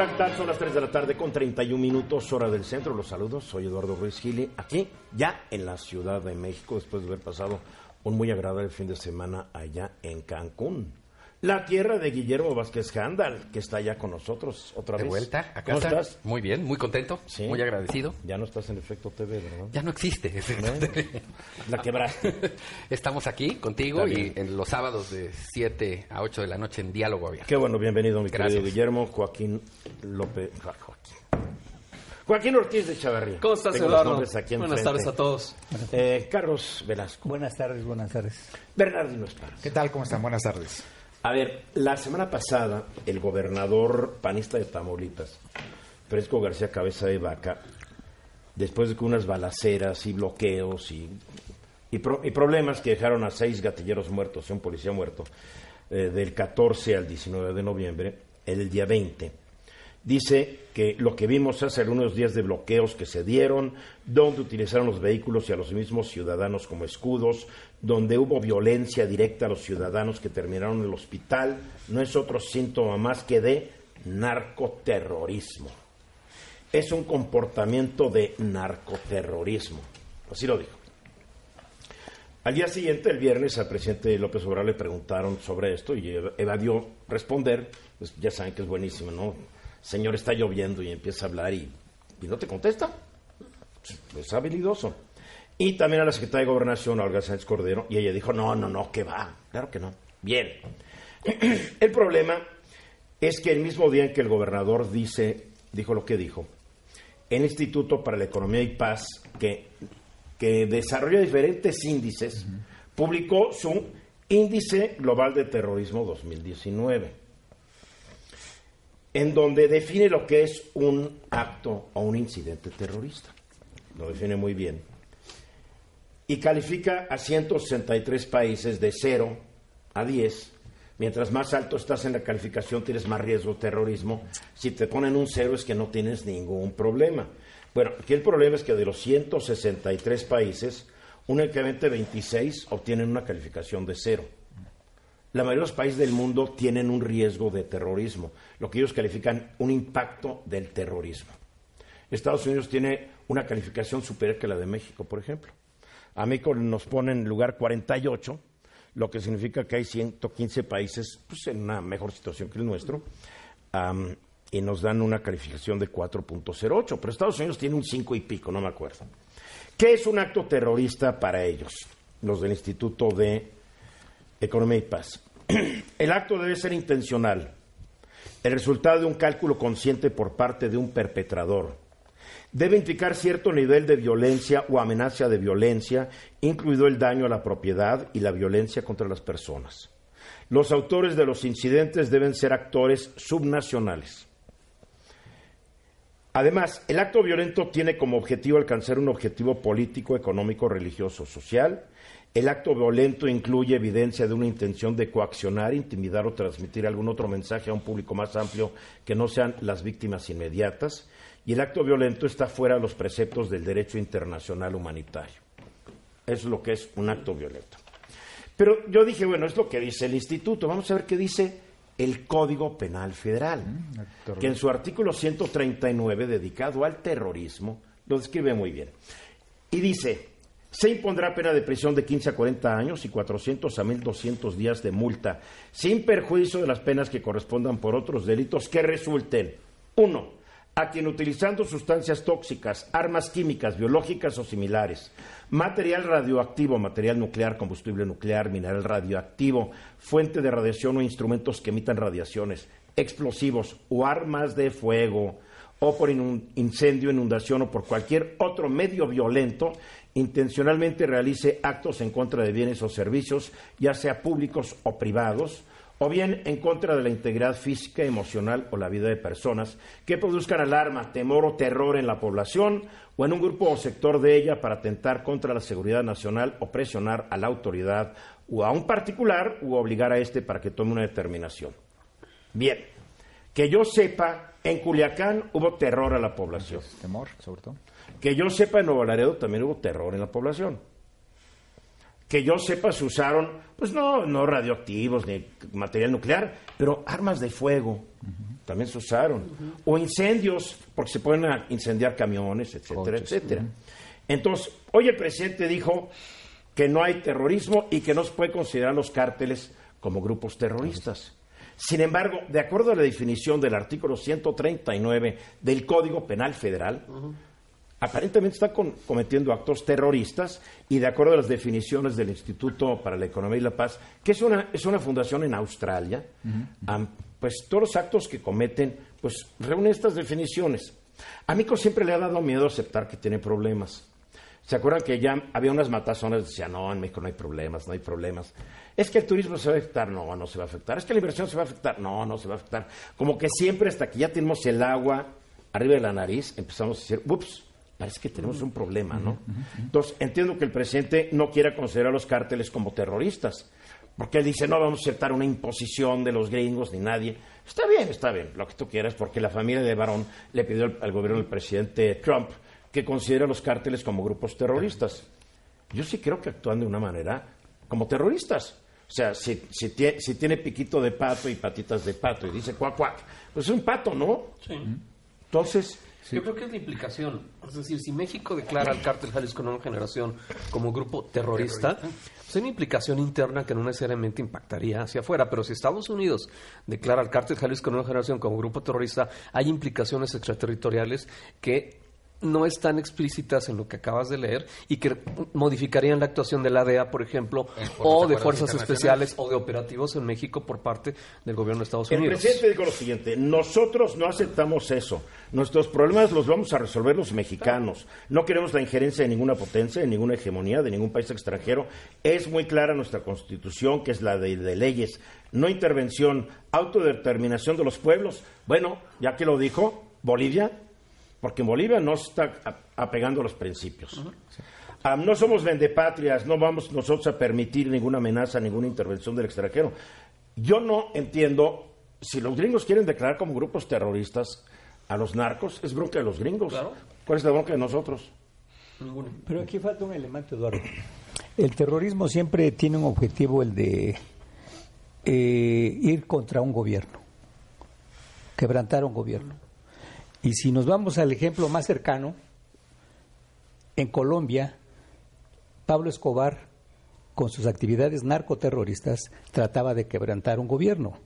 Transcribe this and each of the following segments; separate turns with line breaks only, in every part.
Hola. Son las 3 de la tarde con 31 minutos, hora del centro. Los saludos, soy Eduardo Ruiz Gili, aquí ya en la Ciudad de México, después de haber pasado un muy agradable fin de semana allá en Cancún. La tierra de Guillermo Vázquez Handal, que está allá con nosotros otra
de
vez.
vuelta a
¿Cómo estás?
Muy bien, muy contento,
Sí.
muy agradecido.
Ya no estás en Efecto TV, ¿verdad?
Ya no existe. efectivamente.
La quebraste.
Estamos aquí contigo y en los sábados de 7 a 8 de la noche en Diálogo Abierto.
Qué bueno, bienvenido, mi
Gracias.
querido Guillermo. Joaquín López. Joaquín. Joaquín Ortiz de Chavarría.
¿Cómo estás, Eduardo? Buenas tardes a todos.
Eh, Carlos Velasco.
Buenas tardes, buenas tardes.
Bernardino Esparza.
¿Qué tal? ¿Cómo están? Buenas tardes.
A ver, la semana pasada, el gobernador panista de Tamaulipas, Fresco García Cabeza de Vaca, después de que unas balaceras y bloqueos y, y, pro- y problemas que dejaron a seis gatilleros muertos y un policía muerto, eh, del 14 al 19 de noviembre, el día 20, dice que lo que vimos hace algunos días de bloqueos que se dieron, donde utilizaron los vehículos y a los mismos ciudadanos como escudos, donde hubo violencia directa a los ciudadanos que terminaron en el hospital, no es otro síntoma más que de narcoterrorismo. Es un comportamiento de narcoterrorismo. Así lo dijo. Al día siguiente, el viernes, al presidente López Obrador le preguntaron sobre esto y ev- evadió responder. Pues ya saben que es buenísimo, ¿no? Señor, está lloviendo y empieza a hablar y, y no te contesta. Es habilidoso. Y también a la secretaria de Gobernación, Olga Sánchez Cordero, y ella dijo, no, no, no, que va. Claro que no. Bien. el problema es que el mismo día en que el gobernador dice, dijo lo que dijo, el Instituto para la Economía y Paz, que, que desarrolla diferentes índices, publicó su Índice Global de Terrorismo 2019, en donde define lo que es un acto o un incidente terrorista. Lo define muy bien. Y califica a 163 países de 0 a 10. Mientras más alto estás en la calificación, tienes más riesgo de terrorismo. Si te ponen un cero es que no tienes ningún problema. Bueno, aquí el problema es que de los 163 países, únicamente 26 obtienen una calificación de cero. La mayoría de los países del mundo tienen un riesgo de terrorismo, lo que ellos califican un impacto del terrorismo. Estados Unidos tiene una calificación superior que la de México, por ejemplo. A México nos pone en lugar 48, lo que significa que hay 115 países pues, en una mejor situación que el nuestro, y nos dan una calificación de 4.08, pero Estados Unidos tiene un 5 y pico, no me acuerdo. ¿Qué es un acto terrorista para ellos, los del Instituto de Economía y Paz? El acto debe ser intencional, el resultado de un cálculo consciente por parte de un perpetrador. Debe implicar cierto nivel de violencia o amenaza de violencia, incluido el daño a la propiedad y la violencia contra las personas. Los autores de los incidentes deben ser actores subnacionales. Además, el acto violento tiene como objetivo alcanzar un objetivo político, económico, religioso, social. El acto violento incluye evidencia de una intención de coaccionar, intimidar o transmitir algún otro mensaje a un público más amplio que no sean las víctimas inmediatas. Y el acto violento está fuera de los preceptos del derecho internacional humanitario. Es lo que es un acto violento. Pero yo dije, bueno, es lo que dice el instituto. Vamos a ver qué dice el Código Penal Federal, que en su artículo 139, dedicado al terrorismo, lo describe muy bien. Y dice, se impondrá pena de prisión de 15 a 40 años y 400 a 1.200 días de multa, sin perjuicio de las penas que correspondan por otros delitos que resulten, uno, a quien utilizando sustancias tóxicas, armas químicas, biológicas o similares, material radioactivo, material nuclear, combustible nuclear, mineral radioactivo, fuente de radiación o instrumentos que emitan radiaciones, explosivos o armas de fuego, o por incendio, inundación o por cualquier otro medio violento, intencionalmente realice actos en contra de bienes o servicios, ya sea públicos o privados, o bien en contra de la integridad física, emocional o la vida de personas que produzcan alarma, temor o terror en la población o en un grupo o sector de ella para atentar contra la seguridad nacional o presionar a la autoridad o a un particular u obligar a éste para que tome una determinación. Bien, que yo sepa, en Culiacán hubo terror a la población.
Temor, sobre todo.
Que yo sepa, en Nuevo Laredo también hubo terror en la población. Que yo sepa, se usaron, pues no, no radioactivos ni material nuclear, pero armas de fuego también se usaron. O incendios, porque se pueden a incendiar camiones, etcétera, etcétera. Entonces, hoy el presidente dijo que no hay terrorismo y que no se puede considerar los cárteles como grupos terroristas. Sin embargo, de acuerdo a la definición del artículo 139 del Código Penal Federal, aparentemente está con- cometiendo actos terroristas y de acuerdo a las definiciones del Instituto para la Economía y la Paz, que es una, es una fundación en Australia, pues todos los actos que cometen, pues reúnen estas definiciones. A Mico siempre le ha dado miedo aceptar que tiene problemas. ¿Se acuerdan que ya había unas matazones? Decían, no, en México no hay problemas, no hay problemas. Es que el turismo se va a afectar, no, no se va a afectar. Es que la inversión se va a afectar, no, no se va a afectar. Como que siempre hasta que ya tenemos el agua arriba de la nariz, empezamos a decir, ups, parece que tenemos un problema, ¿no? Entonces, entiendo que el presidente no quiera considerar a los cárteles como terroristas, porque él dice, no vamos a aceptar una imposición de los gringos ni nadie. Está bien, está bien, lo que tú quieras, porque la familia de Barón le pidió al, al gobierno del presidente Trump que considere a los cárteles como grupos terroristas. Yo sí creo que actúan de una manera como terroristas. O sea, si, si, tie- si tiene piquito de pato y patitas de pato y dice cuac, cuac, pues es un pato, ¿no?
Sí.
Entonces,
Yo creo que es la implicación. Es decir, si México declara al cártel Jalisco Nueva Generación como grupo terrorista, pues hay una implicación interna que no necesariamente impactaría hacia afuera. Pero si Estados Unidos declara al cártel Jalisco Nueva Generación como grupo terrorista, hay implicaciones extraterritoriales que no están explícitas en lo que acabas de leer y que modificarían la actuación de la DEA, por ejemplo, o de fuerzas especiales o de operativos en México por parte del gobierno de Estados
El
Unidos.
presidente dijo lo siguiente, nosotros no aceptamos eso, nuestros problemas los vamos a resolver los mexicanos, no queremos la injerencia de ninguna potencia, de ninguna hegemonía, de ningún país extranjero, es muy clara nuestra constitución, que es la de, de leyes, no intervención, autodeterminación de los pueblos, bueno, ya que lo dijo, Bolivia, porque en Bolivia no se está apegando a los principios. Ah, no somos vendepatrias, no vamos nosotros a permitir ninguna amenaza, ninguna intervención del extranjero. Yo no entiendo, si los gringos quieren declarar como grupos terroristas a los narcos, es bronca de los gringos.
Claro.
¿Cuál es la bronca de nosotros?
Pero aquí falta un elemento, Eduardo. El terrorismo siempre tiene un objetivo, el de eh, ir contra un gobierno, quebrantar un gobierno. Y si nos vamos al ejemplo más cercano, en Colombia, Pablo Escobar, con sus actividades narcoterroristas, trataba de quebrantar un gobierno.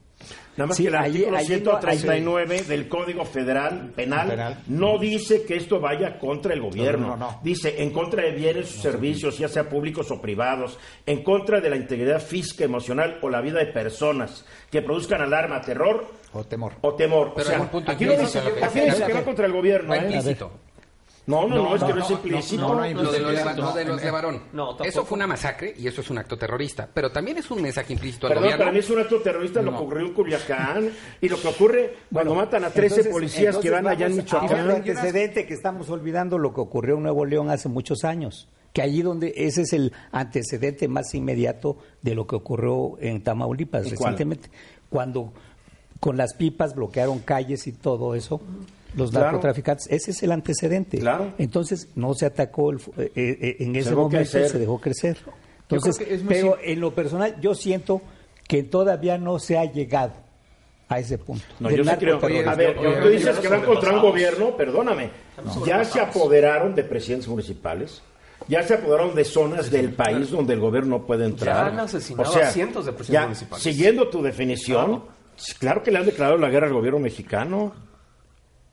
Nada más
Sí,
que el
allí-
artículo
allí no-
139 del Código Federal Penal,
Penal.
no dice que esto vaya contra el gobierno.
No, no, no.
Dice en contra de bienes o servicios, ya sea públicos o privados, en contra de la integridad física, emocional o la vida de personas que produzcan alarma, terror
O temor.
o temor.
Pero
o sea, aquí no dice,
que
no va contra el gobierno.
Va
¿eh?
Implícito.
No, no, no, es que no,
no,
es implícito.
no, no
de los,
implícito.
lo de los de Varón.
No,
eso fue una masacre y eso es un acto terrorista. Pero también es un mensaje implícito al
Perdón,
gobierno.
para mí es un acto terrorista lo que ocurrió en Culiacán y lo que ocurre cuando matan a 13
Entonces-
policías que van allá en
a un
Michoacán.
antecedente que estamos olvidando lo que ocurrió en Nuevo León hace muchos años, que allí donde ese es el antecedente más inmediato de lo que ocurrió en Tamaulipas recientemente, cuando con las pipas bloquearon calles y todo eso. Los
Claro.
narcotraficantes, ese es el antecedente.
Claro.
Entonces no se atacó el fu- eh, eh, en ese momento,
crecer.
se dejó crecer. Entonces, pero en lo personal yo siento que todavía no se ha llegado a ese punto.
No, yo sí creo.
narcoterrorismo.
A ver,
Oye,
tú dices que van contra un gobierno, perdóname. Ya se apoderaron de presidentes municipales. Ya se apoderaron de zonas del país donde el gobierno no puede entrar.
Ya han asesinado a cientos de presidentes
ya,
municipales.
Siguiendo tu definición, claro que le han declarado la guerra al gobierno mexicano.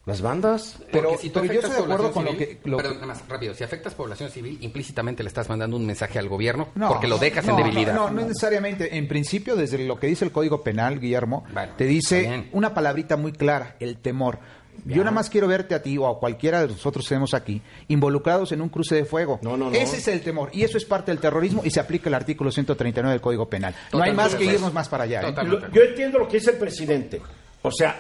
Las bandas.
Pero-
Porque si tú
pero yo estoy de acuerdo con lo que- lo
Perdón, nada más, rápido. Si afectas población civil, implícitamente le estás mandando un mensaje al gobierno
No,
porque lo dejas
no,
en
no,
debilidad.
No, no, es necesariamente. En principio, desde lo que dice el Código Penal, Guillermo,
Bueno,
te dice
bien.
una palabrita muy clara, el temor. Yo nada más quiero verte a ti o a cualquiera de nosotros que estemos aquí involucrados en un cruce de fuego.
No, no, no.
Ese es el temor y eso es parte del terrorismo y se aplica el artículo 139 del Código Penal. no hay más que irnos más para allá. ¿eh?
Yo entiendo lo que dice el presidente. O sea,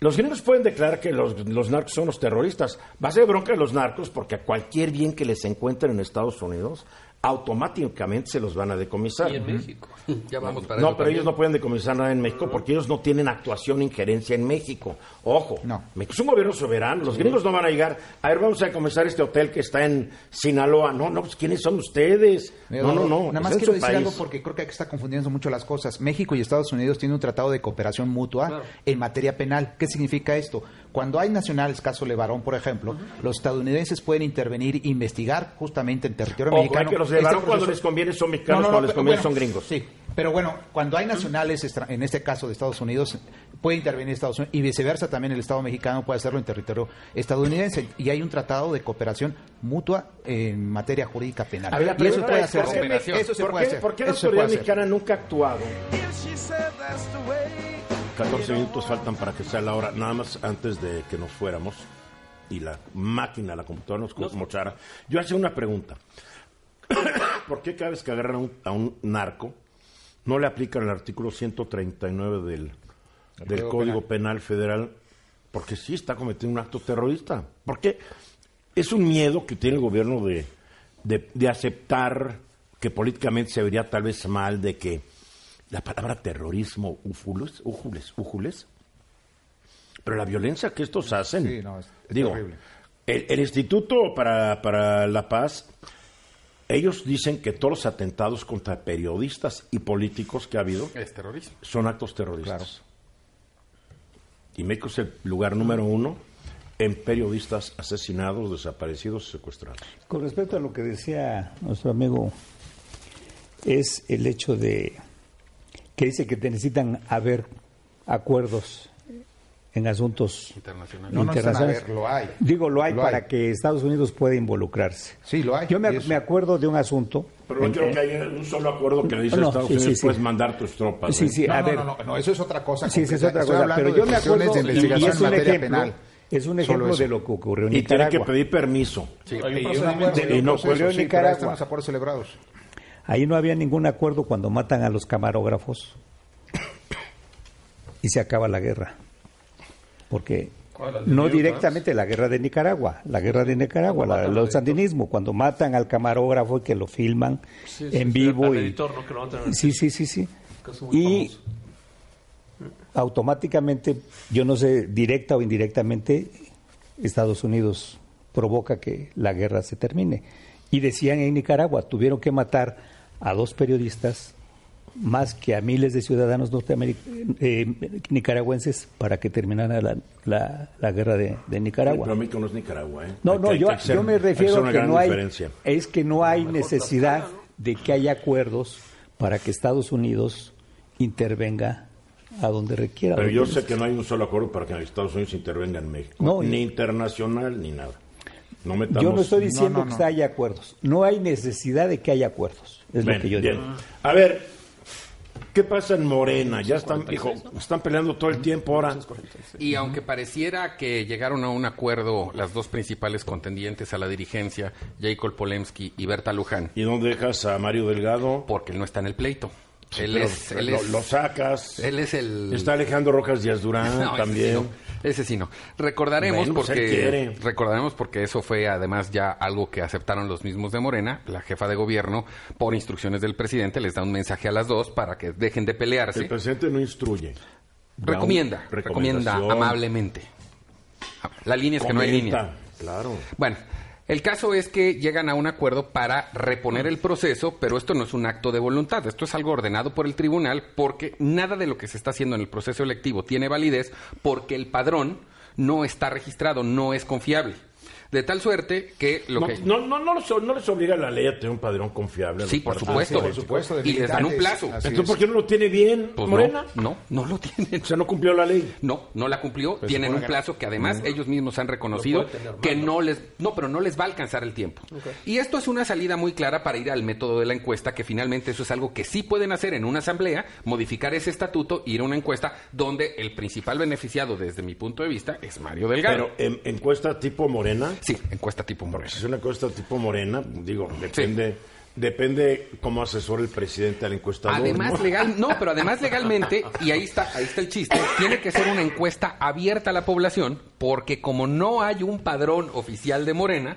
los gringos pueden declarar que los, los narcos son los terroristas. Va a ser bronca de los narcos porque a cualquier bien que les encuentren en Estados Unidos, automáticamente se los van a decomisar.
Y en México.
Ya vamos para
No, pero
también.
ellos no pueden decomisar nada en México porque ellos no tienen actuación, injerencia en México. Ojo,
No.
México es un gobierno soberano. Los gringos no van a llegar. A ver, vamos a decomisar este hotel que está en Sinaloa. No, no, pues ¿quiénes son ustedes?
Mira,
No, no, no.
Nada más quiero decir
país.
algo porque creo que aquí está confundiendo mucho las cosas. México y Estados Unidos tienen un tratado de cooperación mutua
Claro.
en materia penal. ¿Qué significa esto? Cuando hay nacionales, caso Levarón, por ejemplo, los estadounidenses pueden intervenir e investigar justamente en territorio
Ojo,
mexicano.
que los
este
llevaron cuando les conviene son mexicanos,
No, no, no,
cuando les conviene
bueno,
son gringos.
Sí, pero bueno, cuando hay nacionales, en este caso de Estados Unidos, puede intervenir Estados Unidos y viceversa también el Estado mexicano puede hacerlo en territorio estadounidense y hay un tratado de cooperación mutua en materia jurídica penal.
Ver,
y eso puede
es, ¿por
hacerse.
qué-
Eso se
¿Por
puede
qué,
hacer.
por qué la autoridad
hacer.
mexicana nunca ha actuado? 14 minutos faltan para que sea la hora, nada más antes de que nos fuéramos y la máquina, la computadora nos mochara. Yo hacía una pregunta. ¿Por qué cada vez que agarran a un, a un narco no le aplican el artículo 139 del, del
Código
Código Penal. Federal? Porque sí está cometiendo un acto terrorista. Porque es un miedo que tiene el gobierno de, de, de aceptar que políticamente se vería tal vez mal de que la palabra terrorismo, újules, újules, újules, pero la violencia que estos hacen,
Sí, no, es- es
digo,
terrible.
el, el Instituto para, para la Paz, ellos dicen que todos los atentados contra periodistas y políticos que ha habido
Es terrorismo.
son actos terroristas. Y México es el lugar número uno en periodistas asesinados, desaparecidos y secuestrados.
Con respecto a lo que decía nuestro amigo, es el hecho de que dice que necesitan haber acuerdos en asuntos
Internacional.
No, no
internacionales.
haber, lo hay.
Digo, lo hay
Lo
para
hay.
que Estados Unidos pueda involucrarse.
Sí, lo hay.
Yo me,
Y eso-
me acuerdo de un asunto.
Pero no
en-
creo que haya un solo acuerdo que le dice
No,
a Estados
sí, sí,
Unidos,
sí.
puedes mandar tus tropas.
Sí,
¿eh?
sí,
No,
a
no,
ver.
no, no, no, eso es otra cosa.
Sí, sí, es otra cosa. Pero
de
yo me acuerdo,
de
y-
investigación
y es
en
un
materia
ejemplo,
penal.
es un ejemplo
eso.
de lo que ocurrió en
Y tiene que
Nicaragua.
pedir permiso.
Sí.
Y
Hay un
un
procedimiento.
acuerdo,
Y no ocurrió
en
sí, pero
Nicaragua.
ahí están los acuerdos celebrados.
Ahí no había ningún acuerdo cuando matan a los camarógrafos y se acaba la guerra. Porque
¿Cuál, la de
no directamente la guerra de Nicaragua, la guerra de Nicaragua, la,
al
sandinismo, cuando matan al camarógrafo y que lo filman
Sí, sí,
en vivo y
editor, ¿no? Que lo matan el
sí, sí, sí, sí. Y
famoso.
automáticamente, yo no sé, directa o indirectamente, Estados Unidos provoca que la guerra se termine. Y decían en Nicaragua, tuvieron que matar a dos periodistas más que a miles de ciudadanos eh, nicaragüenses para que terminara la, la- la guerra de, de Nicaragua.
Pero México no es Nicaragua, ¿eh?
No, no,
hay
yo, yo me refiero
una
que no hay,
diferencia.
es que no hay necesidad de que haya acuerdos para que Estados Unidos intervenga a donde requiera.
Pero yo sé que no hay un solo acuerdo para que Estados Unidos intervenga en México.
No,
ni internacional ni nada. No metamos...
Yo no estoy diciendo
no, no.
que haya acuerdos. No hay necesidad de que haya acuerdos. Es
Bien,
lo que yo
bien.
digo.
A ver, ¿qué pasa en Morena? Ya están, hijo, están peleando todo el tiempo ahora.
Y aunque pareciera que llegaron a un acuerdo las dos principales contendientes a la dirigencia, Jacob Polemski y Berta Luján,
¿Y dónde dejas a Mario Delgado?
porque él no está en el pleito. Él, es, él,
lo,
es,
lo sacas.
él es el...
Está Alejandro Rojas Díaz Durán
No, ese
también.
sí no. Ese sí no. Recordaremos
Bueno, pues
porque recordaremos porque eso fue además ya algo que aceptaron los mismos de Morena. La jefa de gobierno, por instrucciones del presidente, les da un mensaje a las dos para que dejen de pelearse.
El presidente no instruye.
Recomienda, recomienda amablemente. La línea es que no hay línea.
Claro.
Bueno, el caso es que llegan a un acuerdo para reponer el proceso, pero esto no es un acto de voluntad, esto es algo ordenado por el tribunal porque nada de lo que se está haciendo en el proceso electivo tiene validez porque el padrón no está registrado, no es confiable. De tal suerte que lo
no,
que...
no, no, no, les, no les obliga la ley a tener un padrón confiable.
Sí, por supuesto.
políticos.
por supuesto,
y les dan un plazo.
Así
Entonces,
es.
¿por qué no lo tiene bien
Pues
Morena?
no, no, no lo tienen.
O sea, no cumplió la ley.
No, no la cumplió.
Pues
Tienen un plazo que además ellos mismos han reconocido
tener
que no les, no, pero no les va a alcanzar el tiempo. Y esto es una salida muy clara para ir al método de la encuesta, que finalmente eso es algo que sí pueden hacer en una asamblea, modificar ese estatuto, ir a una encuesta donde el principal beneficiado, desde mi punto de vista, es Mario Delgado.
Pero en, encuesta tipo Morena,
sí, encuesta tipo Moreno.
si es una encuesta tipo Morena, digo, depende, depende cómo asesora el presidente al encuestador.
Además
¿no?
legal, no, pero además legalmente y ahí está, ahí está el chiste. Tiene que ser una encuesta abierta a la población porque como no hay un padrón oficial de Morena,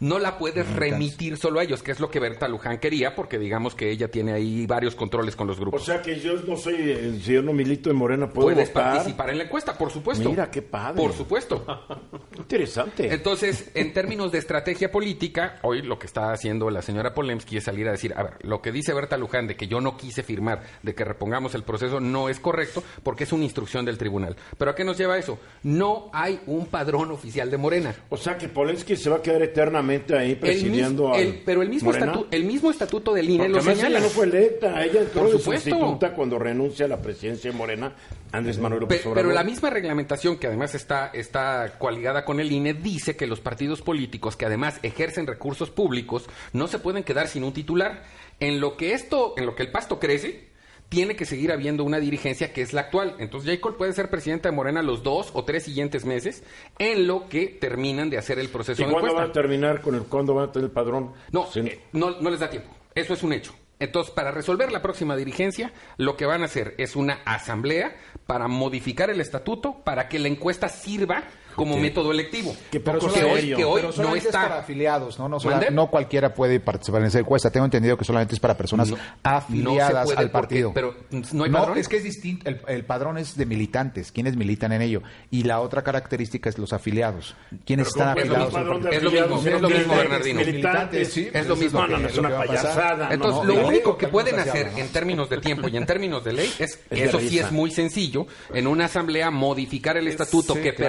no la puedes remitir solo a ellos, que es lo que Berta Luján quería, porque digamos que ella tiene ahí varios controles con los
O
grupos.
sea que yo no soy, eh, si yo no milito en Morena, puedo
Puedes
votar.
participar en la encuesta, por supuesto.
Mira, qué padre.
Por supuesto.
Interesante.
Entonces, en términos de estrategia política, hoy lo que está haciendo la señora Polemski es salir a decir, a ver, lo que dice Berta Luján de que yo no quise firmar, de que repongamos el proceso, no es correcto porque es una instrucción del tribunal. ¿Pero a qué nos lleva eso? No hay un padrón oficial de Morena.
o sea que Polensky se va a quedar eternamente ahí
El
presidiendo
mis- el- pero el mismo,
Morena.
estatu- el mismo estatuto del INE
Porque
lo señala.
ella no fue electa, ella entró
Por supuesto.
cuando renuncia a la presidencia de Morena, Andrés Manuel
Pe-
López
Pero,
Obrador.
la misma reglamentación, que además está, está coaligada con el INE, dice que los partidos políticos que además ejercen recursos públicos no se pueden quedar sin un titular. En lo que esto, en lo que el pasto crece, tiene que seguir habiendo una dirigencia que es la actual. Entonces, J. Cole puede ser presidente de Morena los dos o tres siguientes meses, en lo que terminan de hacer el proceso
¿Y
de
cuándo van a terminar con el cuándo van a tener el padrón?
No,
Sí.
eh, no, no les da tiempo. Eso es un hecho. Entonces, para resolver la próxima dirigencia, lo que van a hacer es una asamblea para modificar el estatuto para que la encuesta sirva como método electivo.
Qué
Pero
que hoy, que hoy
Pero
no
solamente es para
está.
afiliados, ¿no? No, sola- no cualquiera puede participar en esa encuesta. Tengo entendido que solamente es para personas
No,
afiliadas
no se puede
al
porque-
partido.
pero no hay padrón.
es que es distinto. El, el padrón es de militantes, quienes militan en ello. Y la otra característica es los afiliados. Quienes
Pero
están
¿cómo
es lo
afiliados.
es lo mismo, es lo
¿No
mismo, Bernardino.
Militantes,
Sí,
Es lo mismo.
es que
una payasada.
Entonces, lo único que
que
pueden hacer en términos de tiempo y en términos de ley es, eso sí es muy sencillo, en una asamblea modificar el estatuto que
Es
ir a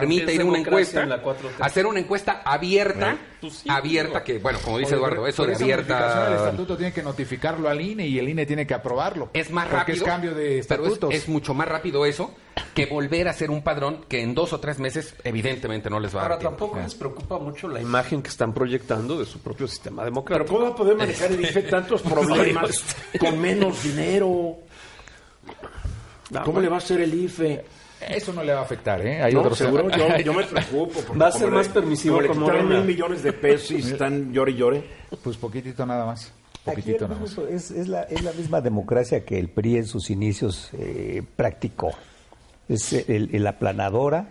una encuesta,
en la 4T.
hacer una encuesta abierta,
Pues sí,
abierta, que bueno, como dice Eduardo, eso
Pero
de abierta
estatuto tiene que notificarlo al INE y el INE tiene que aprobarlo.
es más
Porque
rápido.
es cambio de
pero es-
estatutos.
es, mucho más rápido eso que volver a hacer un padrón que en dos o tres meses evidentemente no les va a
Ahora
dar tiempo.
tampoco les preocupa mucho la imagen que están proyectando de su propio sistema
Pero
democrático.
¿cómo va a poder manejar el IFE tantos problemas con menos dinero? ¿Cómo le va a hacer el IFE?
Eso no le va a afectar, ¿eh? Hay
No,
otros
seguro yo, yo me preocupo. porque
Va a ser más
le-
permisivo
como
Morena.
mil millones de pesos y están llore y llore.
Pues poquitito nada más. Poquitito nada más.
es, es la, es la misma democracia que el PRI en sus inicios eh, practicó. Es el, el aplanadora,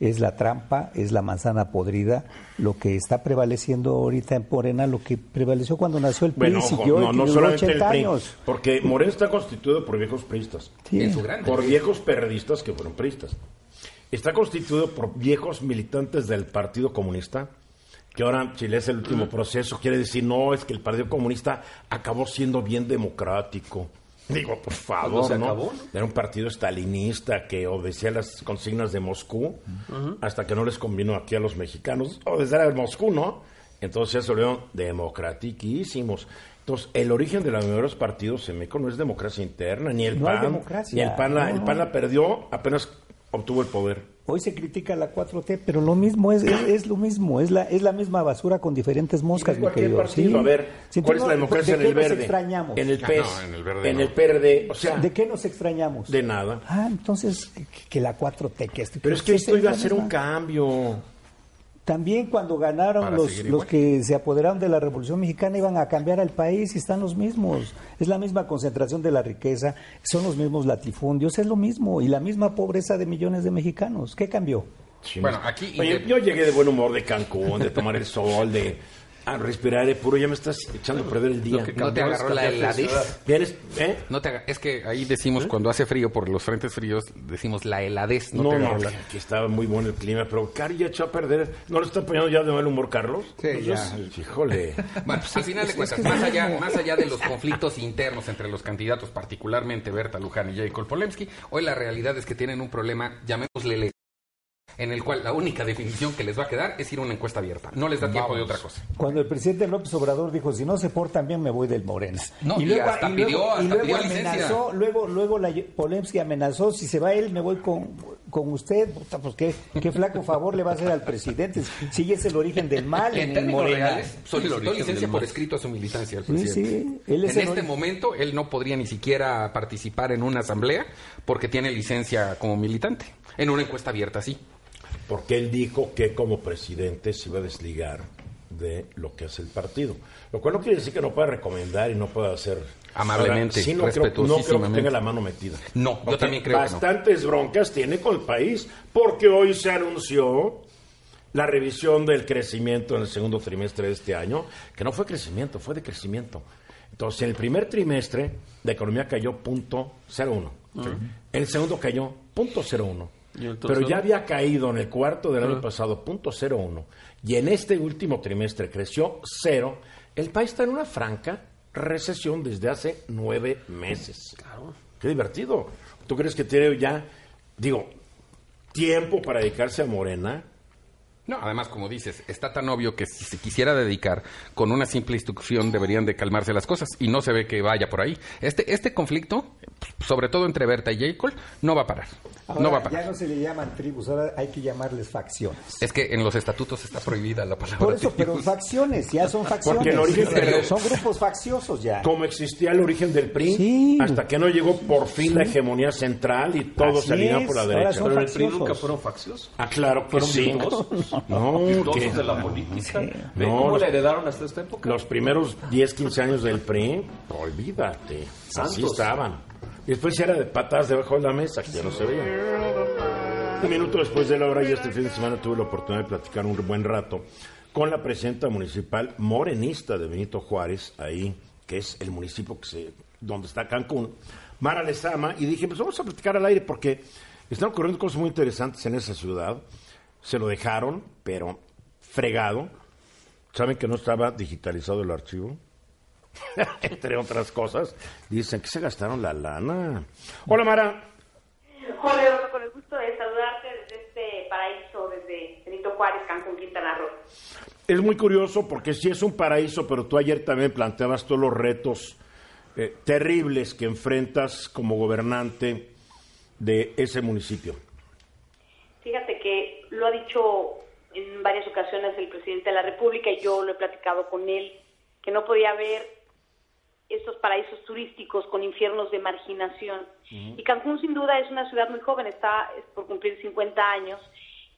es la trampa, es la manzana podrida, lo que está prevaleciendo ahorita en Morena, lo que prevaleció cuando nació el PRI,
Bueno, ojo,
siguió
no, no solamente el
80
PRI,
años.
porque Morena está constituido por viejos priistas,
Sí.
Por viejos periodistas que fueron priistas. Está constituido por viejos militantes del Partido Comunista, que ahora, si lees el último proceso, quiere decir, no, es que el Partido Comunista acabó siendo bien democrático. Digo, por favor,
se
¿no? Era un partido stalinista que obedecía las consignas de Moscú, hasta que no les convino aquí a los mexicanos obedecer a Moscú, ¿no? Entonces ya se volvieron democratiquísimos. Entonces, el origen de los primeros partidos en México no es democracia interna, ni el
No hay
PAN.
democracia,
Ni el PAN, la,
no,
el. PAN la perdió apenas obtuvo el poder.
Hoy se critica la 4T, pero lo mismo es, es, es lo mismo, es la, es la misma basura con diferentes moscas, mi querido. Sí.
a ver, ¿cuál
tú
es la democracia
¿de
en el
nos
verde?
extrañamos?
En el
Ah,
PES,
no, en el verde
en
no.
el PRD, o sea,
¿De qué nos extrañamos?
de nada.
Ah, entonces, que, que la 4T, que esto...
Pero es que esto iba a ser un cambio.
También cuando ganaron los, los que se apoderaron de la Revolución Mexicana iban a cambiar al país y están los mismos. Es la misma concentración de la riqueza, son los mismos latifundios, es lo mismo. Y la misma pobreza de millones de mexicanos. ¿Qué cambió?
Sí,
Bueno,
no.
aquí-
Oye, yo llegué de buen humor de Cancún, de tomar el sol, de a respirar aire puro. Ya me estás echando a perder el día.
Que
¿No te agarró la heladez?
¿Eh?
No te es que ahí decimos cuando hace frío por los frentes fríos decimos la heladez no,
No,
te
no,
la-
que estaba muy bueno el clima, pero Cari ya echó a perder. ¿No le está poniendo ya de mal humor, Carlos?
Sí,
Pues
ya.
yo- Híjole.
Bueno, pues al final de cuentas, más allá, más allá de los conflictos internos entre los candidatos, particularmente Berta Luján y Jacob Polemski, hoy la realidad es que tienen un problema, llamémosle le- en el cual la única definición que les va a quedar es ir a una encuesta abierta. No les da tiempo de otra cosa.
Cuando el presidente López Obrador dijo, si no se portan bien, me voy del Morena.
No, y hasta pidió- hasta
y luego
pidió licencia.
amenazó, luego, luego la Polemski amenazó, si se va él, me voy con, con usted. Puta, pues qué, qué flaco favor le va a hacer al presidente. Si es el origen del mal
En
en, el
términos
Morena.
reales, solicitó
origen
licencia por escrito a su militancia
Sí,
presidente.
sí, él es
en este momento, él no podría ni siquiera participar en una asamblea porque tiene licencia como militante. En una encuesta abierta, sí.
Porque él dijo que como presidente se iba a desligar de lo que es el partido. Lo cual no quiere decir que no pueda recomendar y no pueda hacer...
Amablemente,
Ahora, sí, no creo, no creo que tenga la mano metida.
No, yo también creo que no.
Bastantes broncas tiene con el país, porque hoy se anunció la revisión del crecimiento en el segundo trimestre de este año, que no fue crecimiento, fue decrecimiento. Entonces, en el primer trimestre, la economía cayó punto 0,1. En el segundo cayó punto 0,1.
¿Y el
Pero ya había caído en el cuarto del año pasado punto 0,1. Y en este último trimestre creció cero. El país está en una franca recesión desde hace nueve meses. Claro. Qué divertido. ¿Tú crees que tiene ya, digo, tiempo para dedicarse a Morena?
No, además, como dices, está tan obvio que si se quisiera dedicar con una simple instrucción deberían de calmarse las cosas y no se ve que vaya por ahí. Este, este conflicto, sobre todo entre Berta y J. Cole, no va a parar.
Ahora,
no va a parar.
ya no se le llaman tribus, ahora hay que llamarles facciones.
Es que en los estatutos está prohibida la palabra.
Por eso, pero facciones, ya son facciones.
Porque el origen
Pero
de-
son grupos facciosos ya.
Como existía el origen del PRI,
Sí.
hasta que no llegó por fin la hegemonía central y todos
Así
se alinearon
es,
por la derecha.
Pero el PRI nunca fueron facciosos.
Ah, claro que
Fueron
sí. No,
Virtuosos
que
de la política. ¿Ven
No,
cómo
los-
la heredaron hasta esta época?
los primeros 10, 15 años del PRI, olvídate, así
Santos.
estaban. Y después ya era de patas debajo de la mesa, que ya no se veía. Un minuto después de la hora y este fin de semana tuve la oportunidad de platicar un buen rato con la presidenta municipal morenista de Benito Juárez, ahí, que es el municipio que se, donde está Cancún, Mara Lezama, y dije, pues vamos a platicar al aire porque están ocurriendo cosas muy interesantes en esa ciudad. Se lo dejaron, pero fregado. ¿Saben que no estaba digitalizado el archivo? Entre otras cosas, dicen que se gastaron la lana. Hola, Mara.
Hola, con el gusto de saludarte desde este paraíso, desde Benito Juárez, Cancún, Quintana Roo.
Es muy curioso porque sí es un paraíso, pero tú ayer también planteabas todos los retos eh, terribles que enfrentas como gobernante de ese municipio.
Fíjate que lo ha dicho en varias ocasiones el presidente de la República y yo lo he platicado con él, que no podía haber estos paraísos turísticos con infiernos de marginación. Y Cancún sin duda es una ciudad muy joven, está es por cumplir 50 años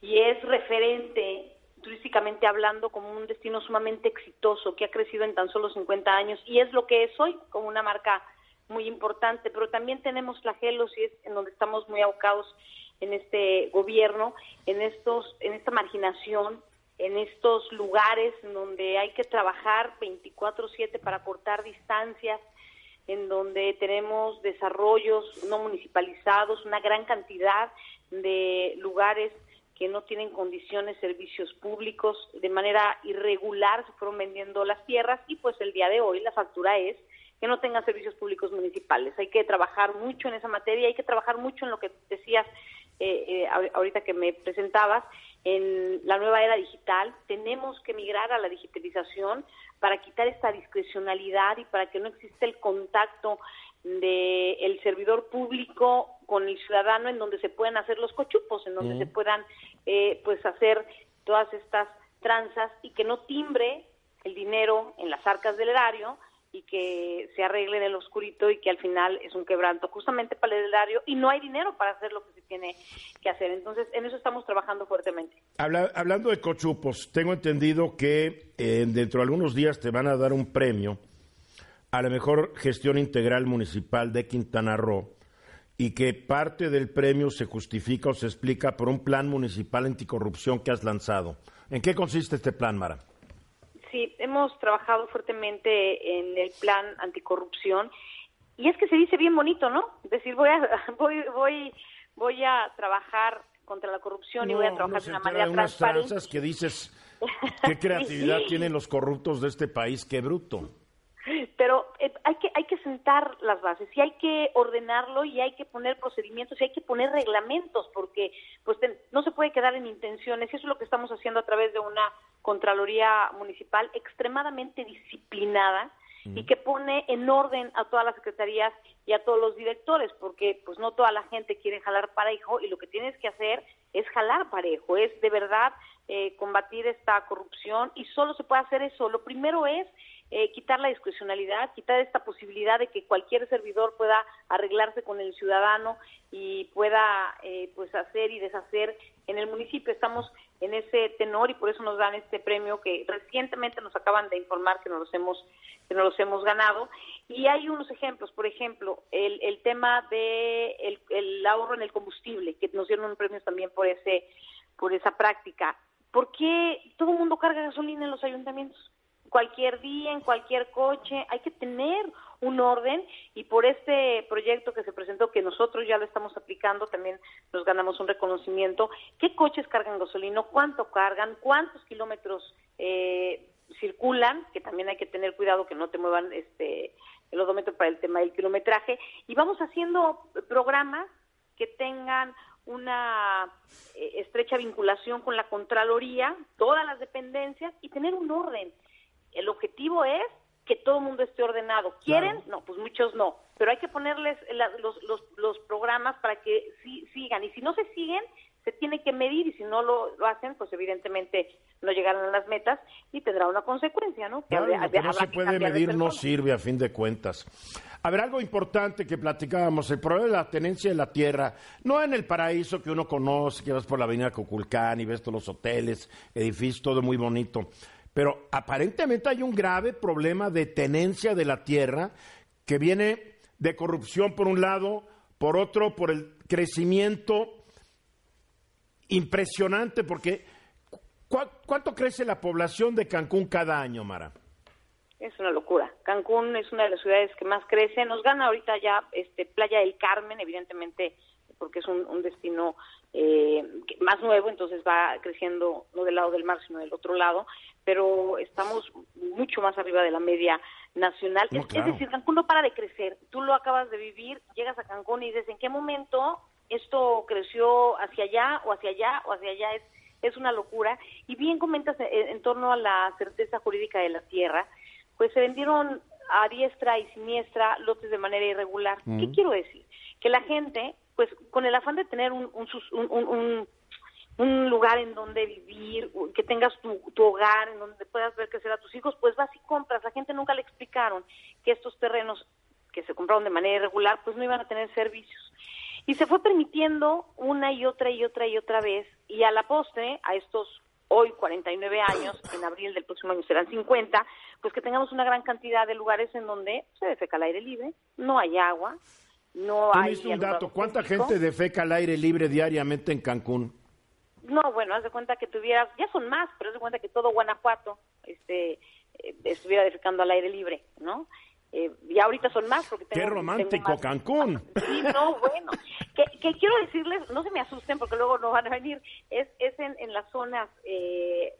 y es referente turísticamente hablando como un destino sumamente exitoso que ha crecido en tan solo 50 años y es lo que es hoy como una marca muy importante, pero también tenemos flagelos y es en donde estamos muy abocados en este gobierno, en estos en esta marginación, en estos lugares en donde hay que trabajar 24/7 para cortar distancias, en donde tenemos desarrollos no municipalizados, una gran cantidad de lugares que no tienen condiciones, servicios públicos, de manera irregular se fueron vendiendo las tierras y pues el día de hoy la factura es que no tengan servicios públicos municipales. Hay que trabajar mucho en esa materia, hay que trabajar mucho en lo que decías eh, eh, ahor- ahorita que me presentabas, en la nueva era digital. Tenemos que migrar a la digitalización para quitar esta discrecionalidad y para que no exista el contacto de el servidor público con el ciudadano en donde se puedan hacer los cochupos, en donde se puedan eh, pues hacer todas estas tranzas y que no timbre el dinero en las arcas del erario y que se arregle en el oscurito y que al final es un quebranto justamente para el erario y no hay dinero para hacer lo que se tiene que hacer. Entonces, en eso estamos trabajando fuertemente.
Habla- hablando de cochupos, tengo entendido que eh, dentro de algunos días te van a dar un premio a la mejor gestión integral municipal de Quintana Roo y que parte del premio se justifica o se explica por un plan municipal anticorrupción que has lanzado. ¿En qué consiste este plan, Mara?
Sí, hemos trabajado fuertemente en el plan anticorrupción y es que se dice bien bonito, ¿no? Decir, voy a voy voy voy a trabajar contra la corrupción y voy a
No,
trabajar
uno
de una manera
de unas
transparente.
tranzas que dices, qué creatividad
Sí.
tienen los corruptos de este país, qué bruto.
Pero eh, hay que hay que sentar las bases, y hay que ordenarlo y hay que poner procedimientos y hay que poner reglamentos porque pues no se puede quedar en intenciones y eso es lo que estamos haciendo a través de una Contraloría Municipal extremadamente disciplinada y que pone en orden a todas las secretarías y a todos los directores, porque pues no toda la gente quiere jalar parejo y lo que tienes que hacer es jalar parejo, es de verdad eh, combatir esta corrupción y solo se puede hacer eso. Lo primero es eh, quitar la discrecionalidad, quitar esta posibilidad de que cualquier servidor pueda arreglarse con el ciudadano y pueda eh, pues hacer y deshacer en el municipio. Estamos en ese tenor y por eso nos dan este premio que recientemente nos acaban de informar que nos los hemos que nos los hemos ganado y hay unos ejemplos por ejemplo el, el tema de el, ahorro en el combustible que nos dieron un premio también por ese por esa práctica ¿por qué todo el mundo carga gasolina en los ayuntamientos? Cualquier día, en cualquier coche, hay que tener un orden y por este proyecto que se presentó, que nosotros ya lo estamos aplicando, también nos ganamos un reconocimiento, qué coches cargan gasolina, cuánto cargan, cuántos kilómetros eh, circulan, que también hay que tener cuidado que no te muevan este el odómetro para el tema del kilometraje, y vamos haciendo programas que tengan una eh, estrecha vinculación con la Contraloría, todas las dependencias, y tener un orden. El objetivo es que todo el mundo esté ordenado. ¿Quieren? No, pues muchos no. Pero hay que ponerles los, los, los, programas para que sí, sigan. Y si no se siguen, se tiene que medir y si no lo, lo hacen, pues evidentemente no llegarán a las metas y tendrá una consecuencia, ¿no?
Que no se puede medir no sirve a fin de cuentas. A ver, algo importante que platicábamos, el problema de la tenencia de la tierra, no en el paraíso que uno conoce, que vas por la avenida Coculcán y ves todos los hoteles, edificios, todo muy bonito pero aparentemente hay un grave problema de tenencia de la tierra que viene de corrupción por un lado, por otro por el crecimiento impresionante, porque ¿cuánto crece la población de Cancún cada año, Mara?
Es una locura. Cancún es una de las ciudades que más crece. Nos gana ahorita ya este Playa del Carmen, evidentemente, porque es un destino eh, más nuevo, entonces va creciendo no del lado del mar, sino del otro lado, pero estamos mucho más arriba de la media nacional. es, decir, Cancún no para de crecer. Tú lo acabas de vivir, llegas a Cancún y dices, ¿en qué momento esto creció hacia allá o hacia allá o hacia allá? Es, es una locura. Y bien comentas en, torno a la certeza jurídica de la tierra, pues se vendieron a diestra y siniestra lotes de manera irregular. ¿Qué quiero decir? Que la gente pues con el afán de tener un, un, un, lugar en donde vivir, que tengas tu, tu, hogar, en donde puedas ver crecer a tus hijos, pues vas y compras. La gente nunca le explicaron que estos terrenos que se compraron de manera irregular, pues no iban a tener servicios. Y se fue permitiendo una y otra y otra y otra vez, y a la postre, a estos hoy 49 años, en abril del próximo año serán 50, pues que tengamos una gran cantidad de lugares en donde se defeca al aire libre, no hay agua, no hay
un dato, ¿cuánta gente defeca al aire libre diariamente en Cancún?
No, bueno, haz de cuenta que tuvieras, ya son más, pero haz de cuenta que todo Guanajuato este, eh, estuviera defecando al aire libre, ¿no? Eh, y ahorita son más porque
tengo, Qué romántico Cancún.
Sí, no, bueno. que, quiero decirles, no se me asusten porque luego no van a venir, es, es en, en las zonas eh,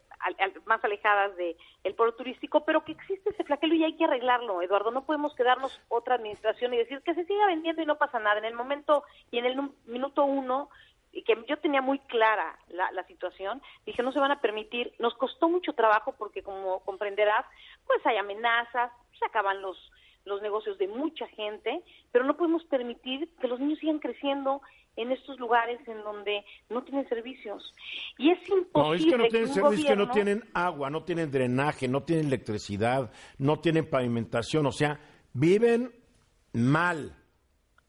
más alejadas del el pueblo turístico, pero que existe ese flagelo y hay que arreglarlo, Eduardo. No podemos quedarnos otra administración y decir que se siga vendiendo y no pasa nada. En el momento y en el minuto uno, y que yo tenía muy clara la, la situación, dije no se van a permitir. Nos costó mucho trabajo porque, como comprenderás, pues hay amenazas, se acaban los los negocios de mucha gente, pero no podemos permitir que los niños sigan creciendo en estos lugares en donde no tienen servicios. Y es imposible. No,
es que no tienen servicios, que no tienen agua, no tienen drenaje, no tienen electricidad, no tienen pavimentación, o sea, viven mal.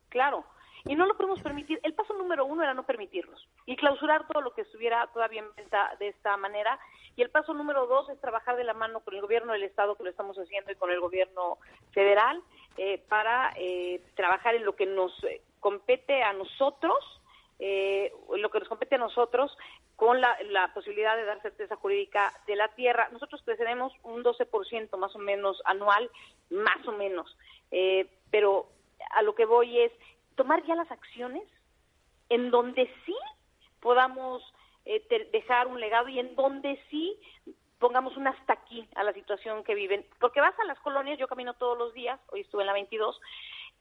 Claro, y no lo podemos permitir. El paso número uno era no permitirlos y clausurar todo lo que estuviera todavía en venta de esta manera. Y el paso número dos es trabajar de la mano con el gobierno del Estado, que lo estamos haciendo, y con el gobierno federal, eh, para eh, trabajar en lo que nos eh, compete a nosotros, eh, lo que nos compete a nosotros con la, posibilidad de dar certeza jurídica de la tierra. Nosotros creceremos un 12% más o menos anual, más o menos, eh, pero a lo que voy es tomar ya las acciones en donde sí podamos eh, dejar un legado y en donde sí pongamos un hasta aquí a la situación que viven. Porque vas a las colonias, yo camino todos los días, hoy estuve en la 22,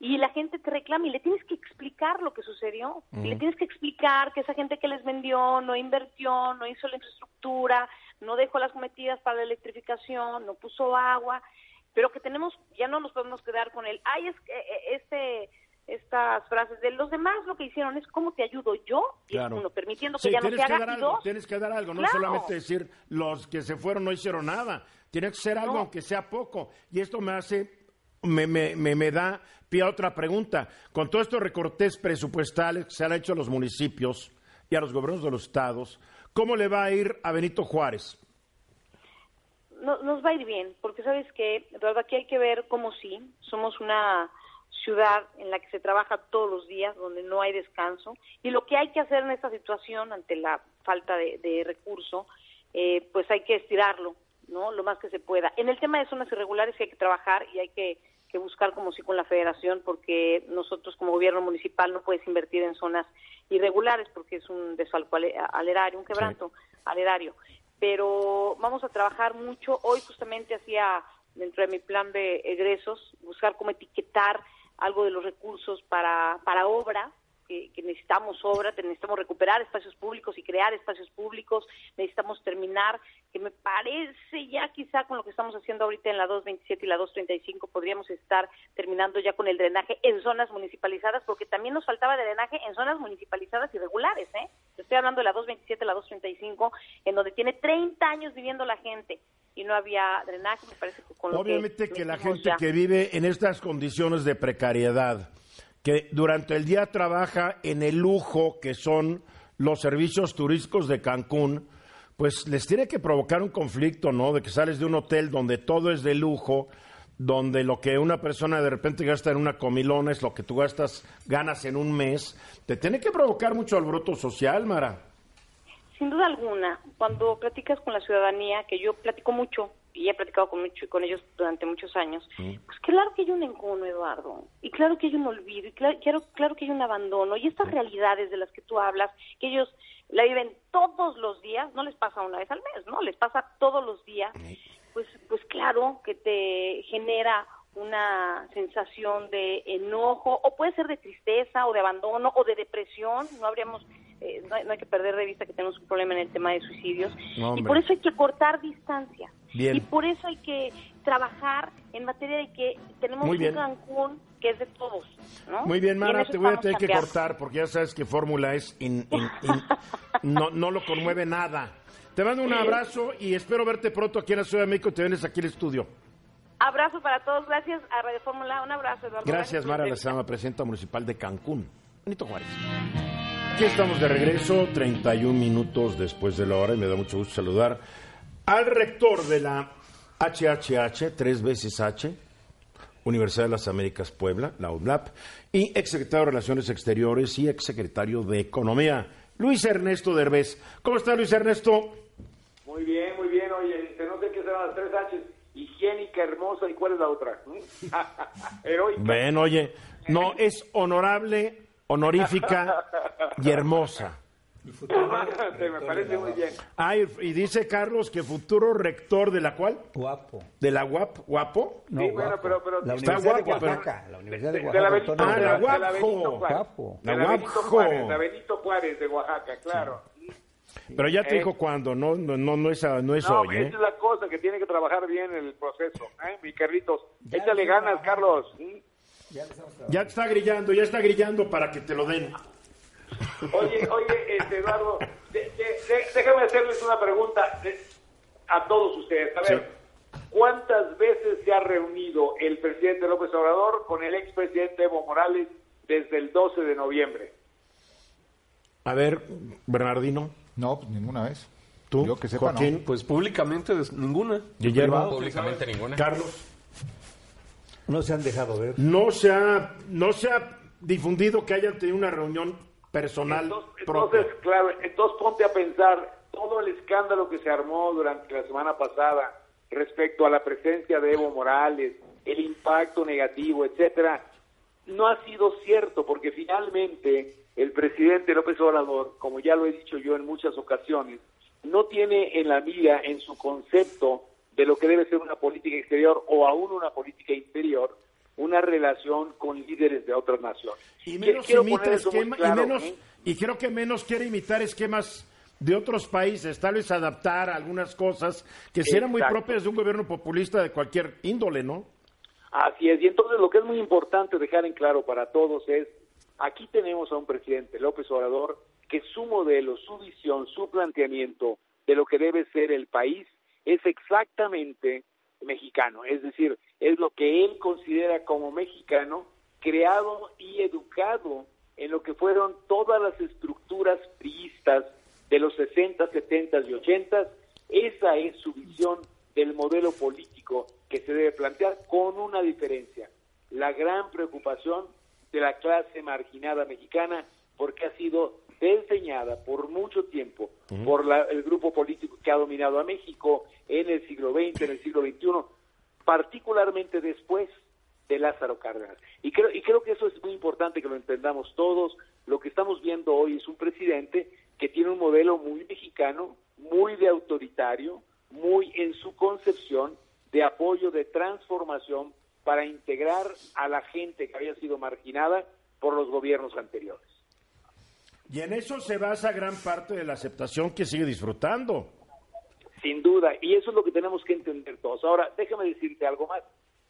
y la gente te reclama y le tienes que explicar lo que sucedió. Y le tienes que explicar que esa gente que les vendió no invirtió, no hizo la infraestructura, no dejó las cometidas para la electrificación, no puso agua, pero que tenemos, ya no nos podemos quedar con el, ay, es que eh, este estas frases de los demás lo que hicieron es cómo te ayudo yo y
Claro.
uno permitiendo que
Sí,
ya no se haga
dar algo,
dos,
tienes que dar algo, no
Claro.
solamente decir los que se fueron no hicieron nada. Tiene que ser algo,
No.
aunque sea poco. Y esto me hace, me, me, me, me da pie a otra pregunta. Con todos estos recortes presupuestales que se han hecho a los municipios y a los gobiernos de los estados, ¿cómo le va a ir a Benito Juárez?
no- nos va a ir bien, porque sabes que, Eduardo, aquí hay que ver cómo sí, somos una ciudad en la que se trabaja todos los días, donde no hay descanso, y lo que hay que hacer en esta situación, ante la falta de, de recurso, eh, pues hay que estirarlo, ¿no? Lo más que se pueda. En el tema de zonas irregulares sí hay que trabajar y hay que, que buscar como sí con la federación, porque nosotros como gobierno municipal no puedes invertir en zonas irregulares, porque es un desfalco ale- al erario, un quebranto al erario pero vamos a trabajar mucho. Hoy justamente hacía dentro de mi plan de egresos buscar cómo etiquetar algo de los recursos para, para obra, que, que necesitamos obra, necesitamos recuperar espacios públicos y crear espacios públicos, necesitamos terminar, que me parece ya quizá con lo que estamos haciendo ahorita en la 227 y la 235 podríamos estar terminando ya con el drenaje en zonas municipalizadas, porque también nos faltaba drenaje en zonas municipalizadas irregulares, ¿eh? Estoy hablando de la 227, la 235, en donde tiene 30 años viviendo la gente y no había drenaje, me parece que con lo
Obviamente que la gente
ya-
que vive en estas condiciones de precariedad, que durante el día trabaja en el lujo que son los servicios turísticos de Cancún, pues les tiene que provocar un conflicto, ¿no? De que sales de un hotel donde todo es de lujo, donde lo que una persona de repente gasta en una comilona es lo que tú gastas, ganas en un mes, te tiene que provocar mucho alboroto social, Mara.
Sin duda alguna, cuando platicas con la ciudadanía, que yo platico mucho y he platicado con, mucho, con ellos durante muchos años, pues claro que hay un encono, Eduardo, y claro que hay un olvido, y claro, claro, claro que hay un abandono, y estas realidades de las que tú hablas, que ellos la viven todos los días, no les pasa una vez al mes, ¿no? Les pasa todos los días, pues, pues claro que te genera una sensación de enojo, o puede ser de tristeza, o de abandono, o de depresión, no habríamos eh, no, hay, no hay que perder de vista que tenemos un problema en el tema de suicidios y por eso hay que cortar distancia
Bien.
y por eso hay que trabajar en materia de que tenemos
Muy
un. Cancún que es de todos ¿no?
Muy bien, Mara, te voy a tener que cortar porque ya sabes que Fórmula es in- in- in- no, no lo conmueve nada. Te mando un abrazo y espero verte pronto aquí en la Ciudad de México. Te vienes aquí al estudio.
abrazo para todos gracias a Radio Fórmula un abrazo Eduardo
Gracias, Mara
la
Lazama, presidenta municipal de Cancún. Benito Juárez. Aquí estamos de regreso, 31 minutos después de la hora, y me da mucho gusto saludar al rector de la HHH, tres veces H, Universidad de las Américas Puebla, la UNLAP, y exsecretario de Relaciones Exteriores y exsecretario de Economía, Luis Ernesto Derbez. ¿Cómo está Luis Ernesto?
Muy bien, muy bien. Oye, no sé qué serán las tres H. Higiénica, hermosa, ¿y cuál es la otra? Heroica.
Ven, oye, no, es honorable, honorífica y hermosa.
Te me parece muy bien.
Ay, y dice Carlos que futuro rector de la cual?
Guapo.
¿De la UAP? ¿Guapo?
No,
Sí, bueno,
guapo.
pero- pero-
la
Está
Universidad
guapo,
de
pero-
Oaxaca. La Universidad
De,
de
de
Oaxaca.
la.
Ah,
de
la
de
Guapo.
De
La Guapo.
Juárez, la Benito Juárez de Oaxaca, claro.
Pero ya te
Eh.
dijo cuándo, no, no, no, no es, no es
No,
hoy, ¿eh?
esa es la cosa que tiene que trabajar bien en el proceso, ¿eh? Mi Carlitos, échale ganas, Carlos. ¿Mm?
Ya está grillando, ya está grillando para que te lo den.
Oye, oye, este, Eduardo, de- de- de- déjame hacerles una pregunta de- a todos ustedes. A ver, ¿cuántas veces se ha reunido el presidente López Obrador con el expresidente Evo Morales desde el 12 de noviembre?
A ver, Bernardino,
No, pues ninguna vez.
tú,
Yo que sepa,
Joaquín,
no.
Pues públicamente ninguna.
Guillermo,
Públicamente ninguna.
Carlos.
No se han dejado ver.
No se ha, no se ha difundido que hayan tenido una reunión personal
Entonces,
propia.
entonces, claro, entonces ponte a pensar todo el escándalo que se armó durante la semana pasada respecto a la presencia de Evo Morales, el impacto negativo, etcétera, no ha sido cierto porque finalmente el presidente López Obrador, como ya lo he dicho yo en muchas ocasiones, no tiene en la mira, en su concepto de lo que debe ser una política exterior o aún una política interior, una relación con líderes de otras naciones.
Y menos
Quiero
imita esquema-
claro,
y menos
¿eh?
y creo que menos quiere imitar esquemas de otros países, tal vez adaptar algunas cosas que serán muy propias de un gobierno populista de cualquier índole, ¿no?
Así es, y entonces lo que es muy importante dejar en claro para todos es, aquí tenemos a un presidente, López Obrador, que su modelo, su visión, su planteamiento de lo que debe ser el país es exactamente mexicano, es decir, es lo que él considera como mexicano, creado y educado en lo que fueron todas las estructuras priistas de los 60, 70 y 80. Esa es su visión del modelo político que se debe plantear con una diferencia, la gran preocupación de la clase marginada mexicana porque ha sido desdeñada por mucho tiempo por la- el grupo político que ha dominado a México en el siglo XX, en el siglo XXI, particularmente después de Lázaro Cárdenas. Y creo, y creo que eso es muy importante que lo entendamos todos. Lo que estamos viendo hoy es un presidente que tiene un modelo muy mexicano, muy de autoritario, muy en su concepción de apoyo, de transformación para integrar a la gente que había sido marginada por los gobiernos anteriores.
Y en eso se basa gran parte de la aceptación que sigue disfrutando.
Sin duda, y eso es lo que tenemos que entender todos. Ahora, déjame decirte algo más.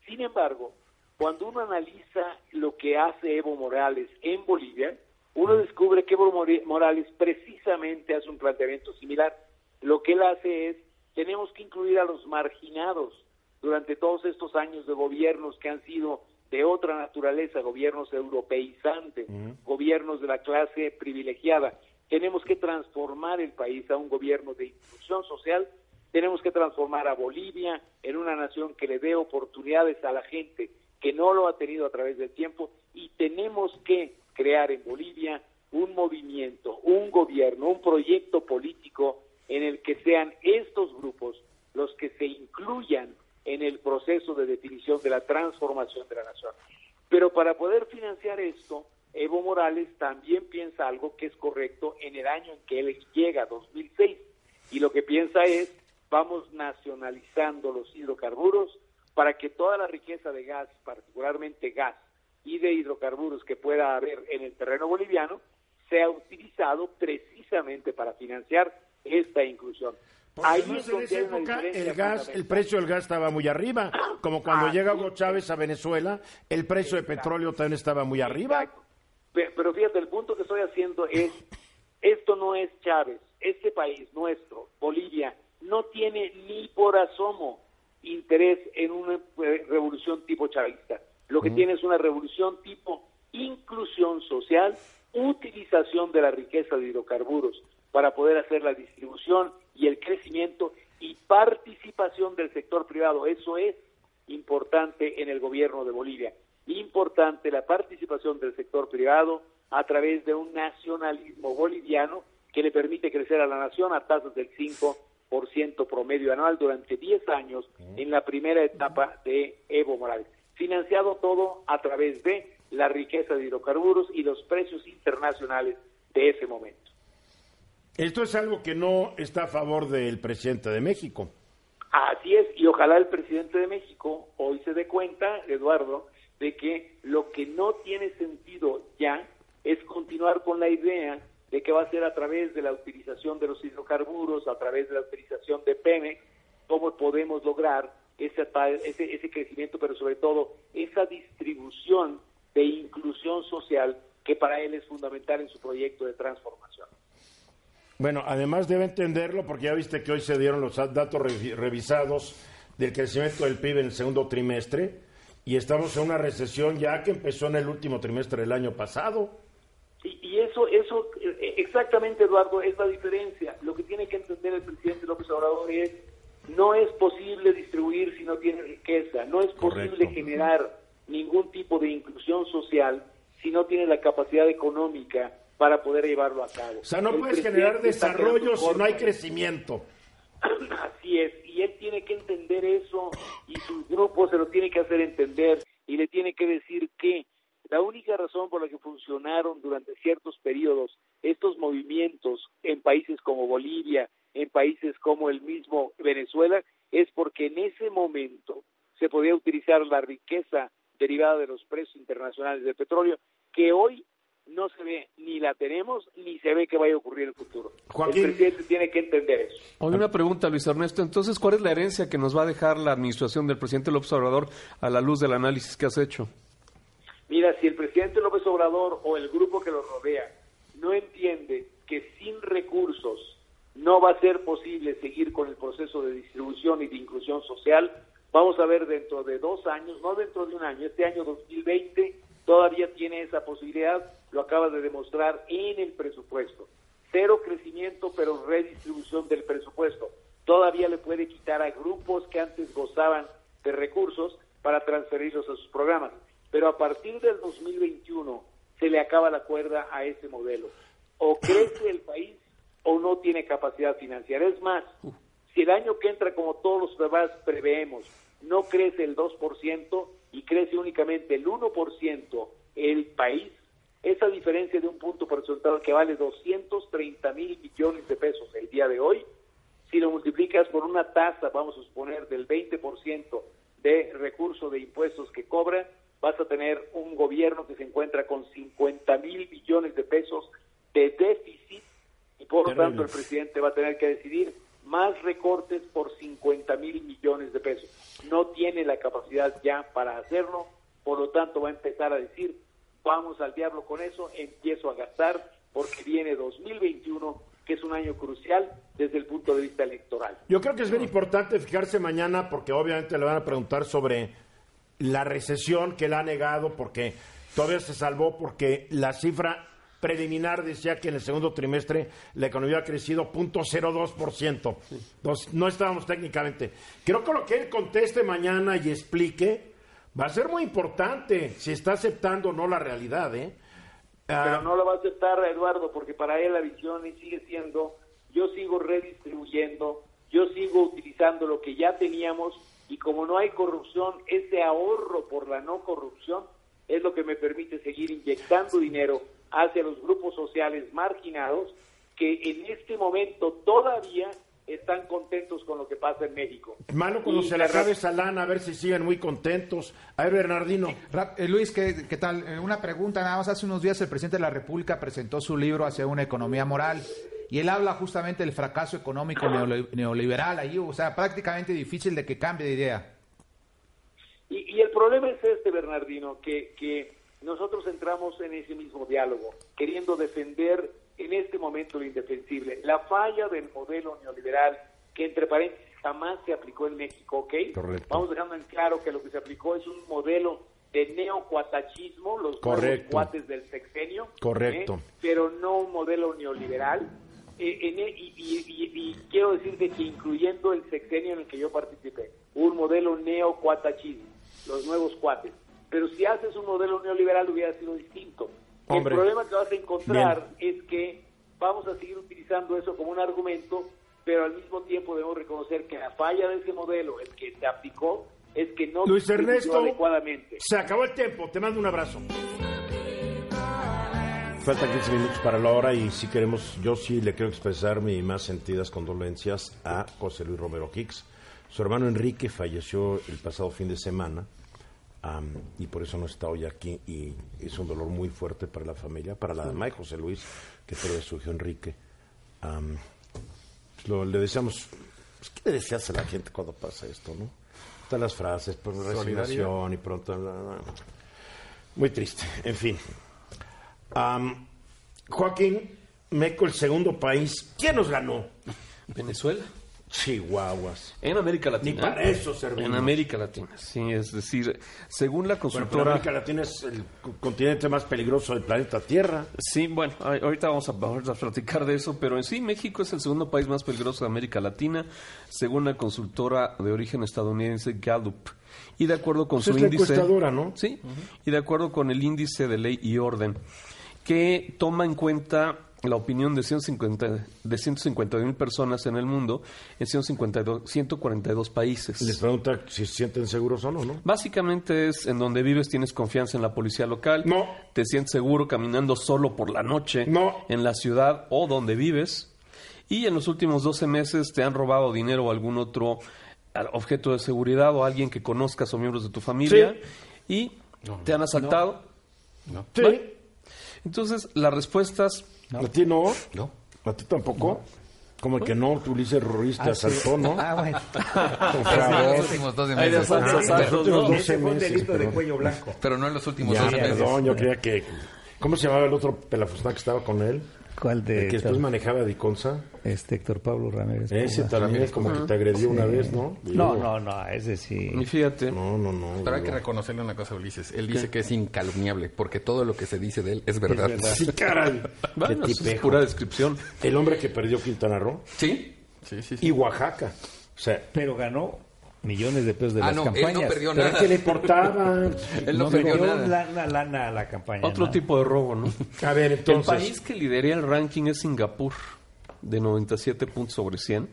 Sin embargo, cuando uno analiza lo que hace Evo Morales en Bolivia, uno descubre que Evo Morales precisamente hace un planteamiento similar. Lo que él hace es, tenemos que incluir a los marginados durante todos estos años de gobiernos que han sido de otra naturaleza, gobiernos europeizantes, gobiernos de la clase privilegiada. Tenemos que transformar el país a un gobierno de inclusión social, tenemos que transformar a Bolivia en una nación que le dé oportunidades a la gente que no lo ha tenido a través del tiempo. Y tenemos que crear en Bolivia un movimiento, un gobierno, un proyecto político en el que sean estos grupos los que se incluyan en el proceso de definición de la transformación de la nación. Pero para poder financiar esto, Evo Morales también piensa algo que es correcto en el año en que él llega, 2006. Y lo que piensa es, vamos nacionalizando los hidrocarburos para que toda la riqueza de gas, particularmente gas y de hidrocarburos que pueda haber en el terreno boliviano, sea utilizado precisamente para financiar esta inclusión. Ahí
además en esa época el gas, el precio del gas estaba muy arriba, como cuando
Ah,
llega. Hugo Chávez a Venezuela, el precio de petróleo también estaba muy arriba.
Exacto. Pero fíjate, el punto que estoy haciendo es, esto no es Chávez, este país nuestro, Bolivia, no tiene ni por asomo interés en una eh, revolución tipo chavista. Lo que tiene es una revolución tipo inclusión social, utilización de la riqueza de hidrocarburos para poder hacer la distribución y el crecimiento y participación del sector privado. Eso es importante en el gobierno de Bolivia. Importante la participación del sector privado a través de un nacionalismo boliviano que le permite crecer a la nación a tasas del 5% promedio anual durante 10 años en la primera etapa de Evo Morales. Financiado todo a través de la riqueza de hidrocarburos y los precios internacionales de ese momento.
Esto es algo que no está a favor del presidente de México.
Así es, y ojalá el presidente de México hoy se dé cuenta, Eduardo, de que lo que no tiene sentido ya es continuar con la idea de que va a ser a través de la utilización de los hidrocarburos, a través de la utilización de Pemex, cómo podemos lograr ese, ese, ese crecimiento, pero sobre todo esa distribución de inclusión social que para él es fundamental en su proyecto de transformación.
Bueno, además debe entenderlo porque ya viste que hoy se dieron los datos revi- revisados del crecimiento del PIB en el segundo trimestre y estamos en una recesión ya que empezó en el último trimestre del año pasado.
Y, y eso, eso, eh, exactamente, Eduardo, es la diferencia. Lo que tiene que entender el presidente López Obrador es, no es posible distribuir si no tiene riqueza, no es posible generar ningún tipo de inclusión social si no tiene la capacidad económica para poder llevarlo a cabo.
O sea, no
El
puedes generar desarrollo si no hay crecimiento.
Así es, y él tiene que entender eso y su grupo se lo tiene que hacer entender y le tiene que decir que La única razón por la que funcionaron durante ciertos periodos estos movimientos en países como Bolivia, en países como el mismo Venezuela, es porque en ese momento se podía utilizar la riqueza derivada de los precios internacionales del petróleo, que hoy no se ve, ni la tenemos, ni se ve que vaya a ocurrir en el futuro.
Joaquín.
El presidente tiene que entender eso.
Hoy una pregunta, Luis Ernesto. Entonces, ¿cuál es la herencia que nos va a dejar la administración del presidente López Obrador a la luz del análisis que has hecho?
Mira, si el presidente López Obrador o el grupo que lo rodea no entiende que sin recursos no va a ser posible seguir con el proceso de distribución y de inclusión social, vamos a ver dentro de dos años, no dentro de un año, este año 2020 todavía tiene esa posibilidad, lo acaba de demostrar en el presupuesto. Cero crecimiento, pero redistribución del presupuesto. Todavía le puede quitar a grupos que antes gozaban de recursos para transferirlos a sus programas. Pero a partir del 2021 se le acaba la cuerda a ese modelo. O crece el país o no tiene capacidad financiera. Es más, si el año que entra, como todos los demás preveemos, no crece el 2% y crece únicamente el 1% el país, esa diferencia de un punto porcentual que vale 230 mil millones de pesos el día de hoy, si lo multiplicas por una tasa, vamos a suponer, del 20% de recursos de impuestos que cobra, vas a tener un gobierno que se encuentra con 50 mil millones de pesos de déficit y por lo tanto el presidente va a tener que decidir más recortes por 50 mil millones de pesos. No tiene la capacidad ya para hacerlo, por lo tanto va a empezar a decir, vamos al diablo con eso, empiezo a gastar porque viene 2021 que es un año crucial desde el punto de vista electoral.
Yo creo que es bien importante fijarse mañana porque obviamente le van a preguntar sobre la recesión que él ha negado porque todavía se salvó porque la cifra preliminar decía que en el segundo trimestre la economía ha crecido 0.02%. Entonces, no estábamos técnicamente. Creo que lo que él conteste mañana y explique va a ser muy importante si está aceptando o no la realidad, ¿eh? Ah,
Pero no lo va a aceptar Eduardo porque para él la visión sigue siendo yo sigo redistribuyendo, yo sigo utilizando lo que ya teníamos y como no hay corrupción, ese ahorro por la no corrupción es lo que me permite seguir inyectando dinero hacia los grupos sociales marginados que en este momento todavía están contentos con lo que pasa en México.
Malo cuando
Y
se le
la-
acabe esa lana, a ver si siguen muy contentos. A ver, Bernardino.
Eh, Luis, ¿qué, qué tal? Eh, una pregunta, nada más hace unos días el presidente de la República presentó su libro hacia una economía moral y él habla justamente del fracaso económico neoliberal ahí, o sea, prácticamente difícil de que cambie de idea.
Y, y el problema es este, Bernardino, que, que nosotros entramos en ese mismo diálogo, queriendo defender en este momento lo indefensible. La falla del modelo neoliberal, que entre paréntesis jamás se aplicó en México, ¿ok?
Correcto.
Vamos dejando en claro que lo que se aplicó es un modelo de neocuatachismo, los nuevos
Correcto.
cuates del sexenio,
Correcto.
¿eh? pero no un modelo neoliberal. Eh, en e- y, y- y- y quiero decirte que incluyendo el sexenio en el que yo participé, un modelo neocuatachismo, los nuevos cuates. Pero si haces un modelo neoliberal hubiera sido distinto.
Hombre.
El problema que vas a encontrar es que vamos a seguir utilizando eso como un argumento, pero al mismo tiempo debemos reconocer que la falla de ese modelo, el que se aplicó, es que no
Luis Ernesto,
adecuadamente.
se acabó el tiempo. Te mando un abrazo. Faltan 15 minutos para la hora y si queremos, yo sí le quiero expresar mis más sentidas condolencias a José Luis Romero Hicks. Su hermano Enrique falleció el pasado fin de semana am, y por eso no está hoy aquí y es un dolor muy fuerte para la familia, para la mamá de José Luis, que a su hijo Enrique. Pues lo- le deseamos, pues, ¿qué le deseas a la gente cuando pasa esto, no? Están las frases, por resignación y pronto... bla, bla, bla. Muy triste, en fin. Am, Joaquín, México, el segundo país. ¿Quién nos ganó?
Venezuela.
Chihuahuas.
En América
Ni
Latina.
para eso servimos.
En América Latina, sí, es decir, según la
Bueno, pero
consultora...
América Latina es el co- continente más peligroso del planeta Tierra.
Sí, bueno, ahorita vamos a, vamos a platicar de eso, pero en sí México es el segundo país más peligroso de América Latina, según la consultora de origen estadounidense Gallup. Y de acuerdo con
Pues
su
es la
índice...
encuestadora, ¿no?
Sí, y de acuerdo con el índice de ley y orden, que toma en cuenta la opinión de 150 de 151 mil personas en el mundo en 152, 142 países.
Les pregunta si se sienten seguros o no, ¿no?
Básicamente es en donde vives tienes confianza en la policía local,
No.
te sientes seguro caminando solo por la noche
No.
en la ciudad o donde vives y en los últimos 12 meses te han robado dinero o algún otro ah, objeto de seguridad o alguien que conozcas o miembros de tu familia y te han asaltado.
Sí.
¿Vale? Entonces, las respuestas
¿A ti no?
No.
¿A ti tampoco? Como que no, tú le dices Ruiz, te
Ah, sí.
asaltó, ¿no?
Ah, bueno.
Por
Pero no en
favor.
los últimos 12
Hay de
meses.
asaltos,
Ah,
asaltos,
los últimos
¿no?
12 meses, pero-
cuello blanco.
Pero no en los últimos
Ya,
12 meses.
perdón, yo creía que... ¿Cómo se llamaba el otro pelafustán que estaba con él?
¿Cuál de
El que después manejaba Diconsa.
este Héctor Pablo Ramírez?
Ese también es como que te agredió una vez, ¿no?
No, no, no, ese sí.
Y fíjate,
No, no, no.
Pero hay que reconocerle una cosa a Ulises. Él dice que es incalumniable, porque todo lo que se dice de él es verdad.
Sí, caray.
bueno,
Qué
es pura descripción.
El hombre que perdió Quintana Roo
¿Sí? Sí, sí, sí.
y Oaxaca. O sea,
Pero ganó millones de pesos de
ah,
las
no,
campañas.
él no perdió
¿pero
nada.
qué le importaba?
Él no,
No
perdió nada.
la campaña.
Otro tipo de robo, ¿no?
A ver,
El
entonces...
país que lidera el ranking es Singapur, de 97 puntos sobre 100.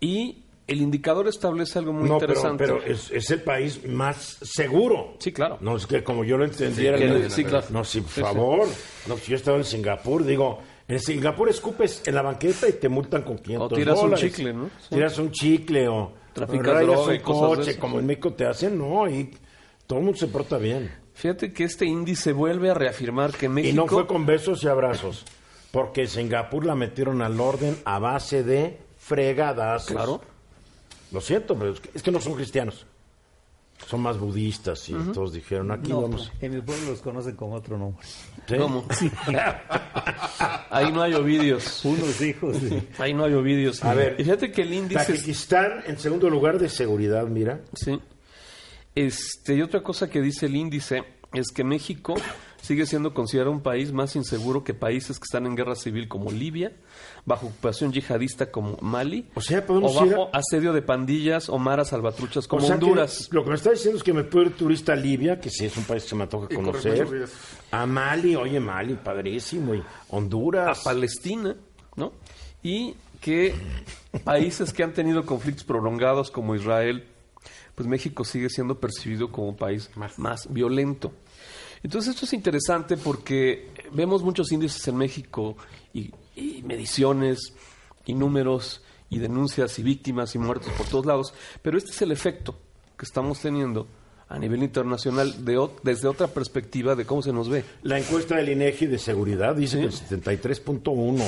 Y el indicador establece algo muy
no, pero,
interesante.
pero es, es el país más seguro.
Sí, claro.
No, es que como yo lo entendiera...
que
no,
el- sí, claro.
no, sí, por
Sí, sí.
favor. No, si yo estaba en Singapur, digo... En Singapur escupes en la banqueta y te multan con 500
O tiras un
dólares.
chicle, ¿no? Sí.
Tiras un chicle o...
Traficas droga y de
coche,
eso.
como en México te hacen, no, y todo el mundo se porta bien.
Fíjate que este índice vuelve a reafirmar que México...
Y no fue con besos y abrazos, porque Singapur la metieron al orden a base de fregadas.
Claro.
Lo siento, pero es que no son cristianos. Son más budistas y todos dijeron, aquí
No,
vamos.
en mi pueblo los conocen con otro nombre.
¿Sí?
¿Cómo? Ahí no hay ovidios.
Unos hijos. de-
Ahí no hay ovidios.
A ver.
Fíjate que el índice... es-
Tajikistán en segundo lugar de seguridad, mira.
Sí. Este, y otra cosa que dice el índice es que México sigue siendo considerado un país más inseguro que países que están en guerra civil como Libia, bajo ocupación yihadista como Mali,
O sea, podemos
o
ir
bajo
a-
asedio de pandillas o maras salvatruchas como
O sea que
Honduras.
lo que me está diciendo es que me puedo ir turista a Libia, que sí es un país que se me antoja
corre
conocer. A Mali, oye, Mali, padrísimo. Y
a
Honduras.
Palestina, ¿no? Y que países que han tenido conflictos prolongados como Israel, pues México sigue siendo percibido como un país más, violento. Entonces esto es interesante porque vemos muchos índices en México y, y mediciones y números y denuncias y víctimas y muertos por todos lados, pero este es el efecto que estamos teniendo a nivel internacional de, desde otra perspectiva de cómo se nos ve.
La encuesta del INEGI de seguridad dice que el 73.1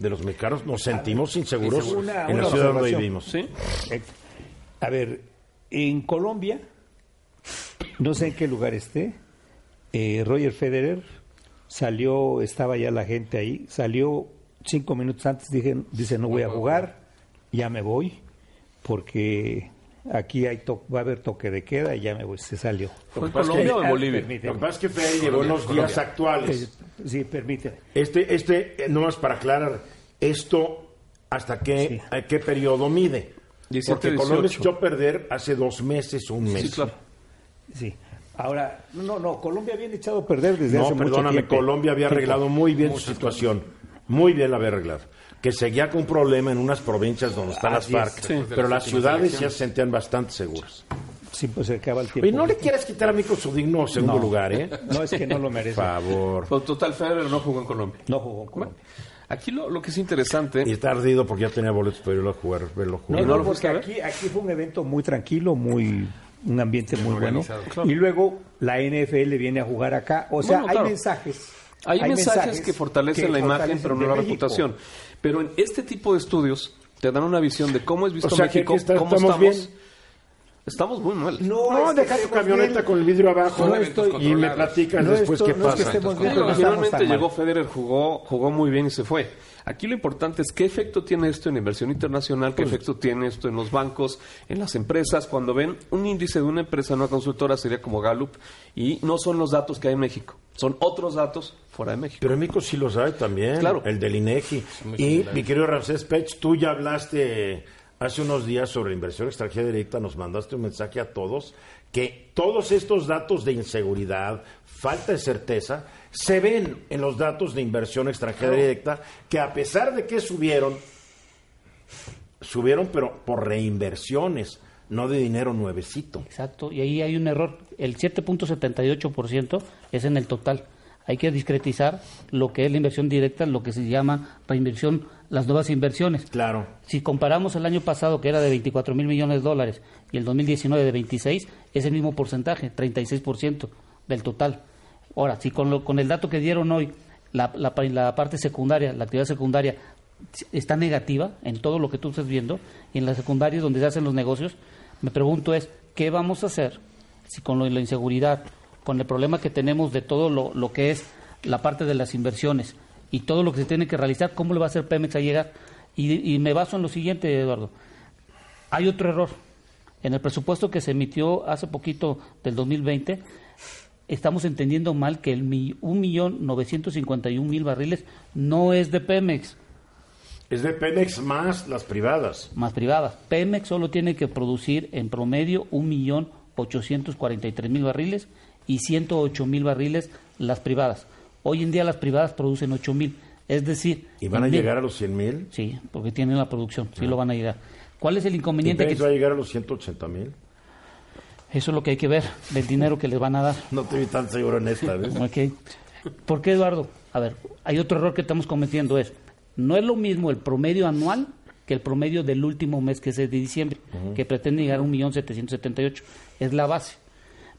de los mexicanos nos sentimos inseguros
Una-
en la ciudad donde vivimos.
¿Sí?
Eh, A ver, en Colombia, no sé en qué lugar esté, eh, Roger Federer salió, estaba ya la gente ahí, salió cinco minutos antes, dije, dice no voy a jugar, ya me voy, porque aquí hay to- va a haber toque de queda y ya me voy, se salió.
¿Fue en
que-
Colombia o en
Ah,
Bolivia?
permíteme.
Lo que pasa es que Fede llegó en los días actuales.
Eh, Sí, permíteme.
Este, este, eh, nomás para aclarar, esto hasta qué,
Sí.
a qué periodo mide.
17,
Porque Colombia
18.
echó a perder hace dos meses, un mes.
Sí, claro.
Sí. Ahora, no, no, Colombia había echado a perder desde
No,
hace mucho
perdóname,
tiempo.
Colombia había arreglado muy bien su situación. Muy bien la había arreglado. Que seguía con un problema en unas provincias donde están las
Así es.
FARC.
Sí.
Pero las ciudades ya se sentían bastante seguras.
Sí, pues se acaba el tiempo.
Oye, no le quieras quitar a mí con su digno segundo
No.
lugar, ¿eh?
No, es que no lo
Por
merece.
favor.
Pero total, Federer no jugó en Colombia.
No jugó con Colombia.
Aquí lo, lo que es interesante,
Y está ardido porque ya tenía boletos para irlo a jugar, verlo
No,
jugar.
¿Y
no,
no
porque
ver?
aquí, aquí fue un evento muy tranquilo, muy un ambiente muy bueno.
Claro.
Y luego la NFL viene a jugar acá. O sea,
Bueno,
hay mensajes.
hay, mensajes, que fortalecen
que
la imagen, pero no la
México.
reputación. Pero en este tipo de estudios te dan una visión de cómo es visto
O sea, que
México,
está-
cómo
estamos
estamos.
bien.
Estamos muy mal.
No,
es que
deja tu camioneta
bien.
con el vidrio abajo
No
y
estoy-
me
controlados.
platicas
No
después qué
no es que
pasa.
estemos bien,
Sí,
pero no estamos
finalmente llegó Federer, jugó, jugó muy bien y se fue. Aquí lo importante es qué efecto tiene esto en inversión internacional, qué
Pues
efecto tiene esto en los bancos, en las empresas. Cuando ven un índice de una empresa, una consultora, sería como Gallup, y no son los datos que hay en México, son otros datos fuera de México.
Pero en México sí lo sabe también,
Claro.
el del INEGI. Y mi querido Ramsés Pech, tú ya hablaste hace unos días sobre inversión extranjera directa, nos mandaste un mensaje a todos que todos estos datos de inseguridad, falta de certeza, se ven en los datos de inversión extranjera directa que a pesar de que subieron, subieron pero por reinversiones, no de dinero nuevecito.
Exacto, y ahí hay un error. El 7.78% es en el total. Hay que discretizar lo que es la inversión directa, lo que se llama reinversión, las nuevas inversiones.
Claro.
Si comparamos el año pasado, que era de 24 mil millones de dólares, y el 2019 de 26, es el mismo porcentaje, 36% del total. Ahora, si con, lo- con el dato que dieron hoy, la, la pa- la parte secundaria, la actividad secundaria, está negativa en todo lo que tú estás viendo, y en la secundaria donde se hacen los negocios, me pregunto es, ¿qué vamos a hacer si con lo de la inseguridad, con el problema que tenemos de todo lo, lo que es la parte de las inversiones y todo lo que se tiene que realizar, cómo le va a hacer Pemex a llegar? Y, y me baso en lo siguiente, Eduardo. Hay otro error. En el presupuesto que se emitió hace poquito del 2020, estamos entendiendo mal que el mi- 1.951.000 barriles no es de Pemex,
Es de Pemex más las privadas.
más privada. Pemex solo tiene que producir en promedio 1.843.000 barriles y 108.000 barriles las privadas. Hoy en día las privadas producen 8.000, es decir...
¿Y van a
mil-
llegar a los 100 mil?
Sí, porque tienen la producción, sí lo van a llegar. ¿Cuál es el
¿Y
inconveniente? Que
va a llegar a los 180 mil?
eso es lo que hay que ver, del dinero que les van a dar.
No te vi tan seguro en esta vez.
Ok. ¿Por qué, Eduardo? A ver, hay otro error que estamos cometiendo, es, no es lo mismo el promedio anual que el promedio del último mes, que es el de diciembre, que pretende llegar a 1.778.000. Es la base.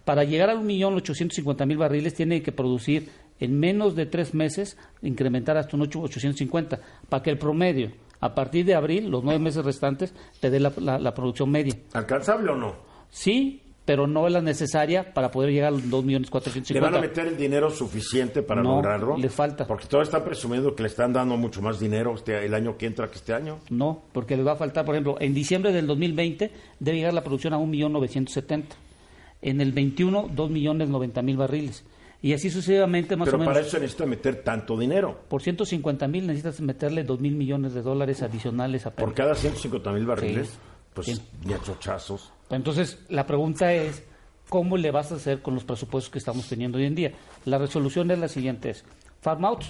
Para llegar a 1.850.000 barriles tiene que producir en menos de tres meses, incrementar hasta un 8 850, para que el promedio, a partir de abril, los nueve meses restantes, te dé la, la- la producción media.
¿Alcanzable o no?
Sí, pero no es la necesaria para poder llegar a los 2.450.000.
¿Le van a meter el dinero suficiente para
No,
lograrlo?
le falta.
Porque todos están presumiendo que le están dando mucho más dinero este, el año que entra que este año.
No, porque le va a faltar, por ejemplo, en diciembre del 2020 debe llegar la producción a 1.970.000. En el 21, 2.090.000 barriles. Y así sucesivamente, más
Pero
o menos.
para eso se necesita meter tanto dinero.
Por 150.000 necesitas meterle 2.000 millones de dólares adicionales a
Por
Pemex.
cada 150 mil barriles,
Sí.
pues
Sí.
ni a chochazos.
Entonces, la pregunta es, ¿cómo le vas a hacer con los presupuestos que estamos teniendo hoy en día? La resolución es la siguiente, es farm out,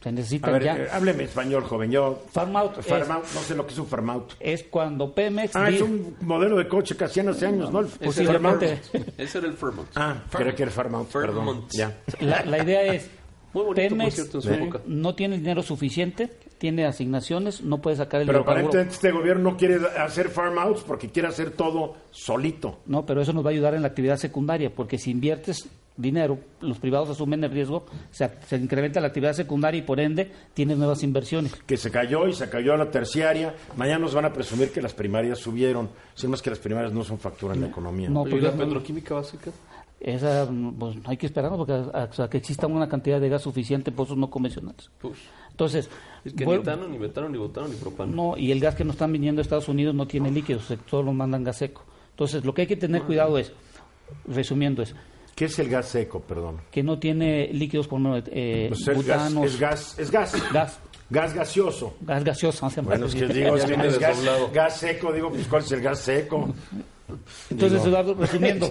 se
A
necesitan
ver,
ya.
eh, hábleme español, joven. Yo,
farm out
farm out, no sé lo que es un farm out.
es cuando Pemex...
Ah, es un modelo de coche que hacían hace años, ¿no? El
Ese era el
Posiblemente.
Fairmont. Ese era el Fairmont.
Ah, creo que era farm out, perdón. Ya.
La, la idea es,
Muy bonito,
Pemex
cierto,
no tiene dinero suficiente, tiene asignaciones, no puede sacar el
Pero
hidrocarburo.
aparentemente este gobierno no quiere hacer farm outs porque quiere hacer todo solito.
No, pero eso nos va a ayudar en la actividad secundaria, porque si inviertes dinero, los privados asumen el riesgo, se, se incrementa la actividad secundaria y por ende tienes nuevas inversiones.
Que se cayó y se cayó a la terciaria. Mañana nos van a presumir que las primarias subieron. Sin más que las primarias no son factura en la economía.
No,
¿Y
porque
la petroquímica básica?
esa, pues, hay que esperar porque a, a que exista una cantidad de gas suficiente en pozos no convencionales.
Pues,
Entonces,
es que ni etano, ni metano, ni butano, ni propano.
No, y el gas que nos están viniendo de Estados Unidos no tiene líquidos, solo nos mandan gas seco. Entonces, lo que hay que tener cuidado es, resumiendo, es
¿Qué es el gas seco, perdón?
que no tiene líquidos como eh,
Pues es, gas,
butanos,
es gas, es gas.
gas,
Gas gaseoso.
gas gaseoso.
Bueno, es que digo, es que no es gas, gas seco, digo, pues ¿cuál es el gas seco?
Entonces,
Digo,
Eduardo, resumiendo,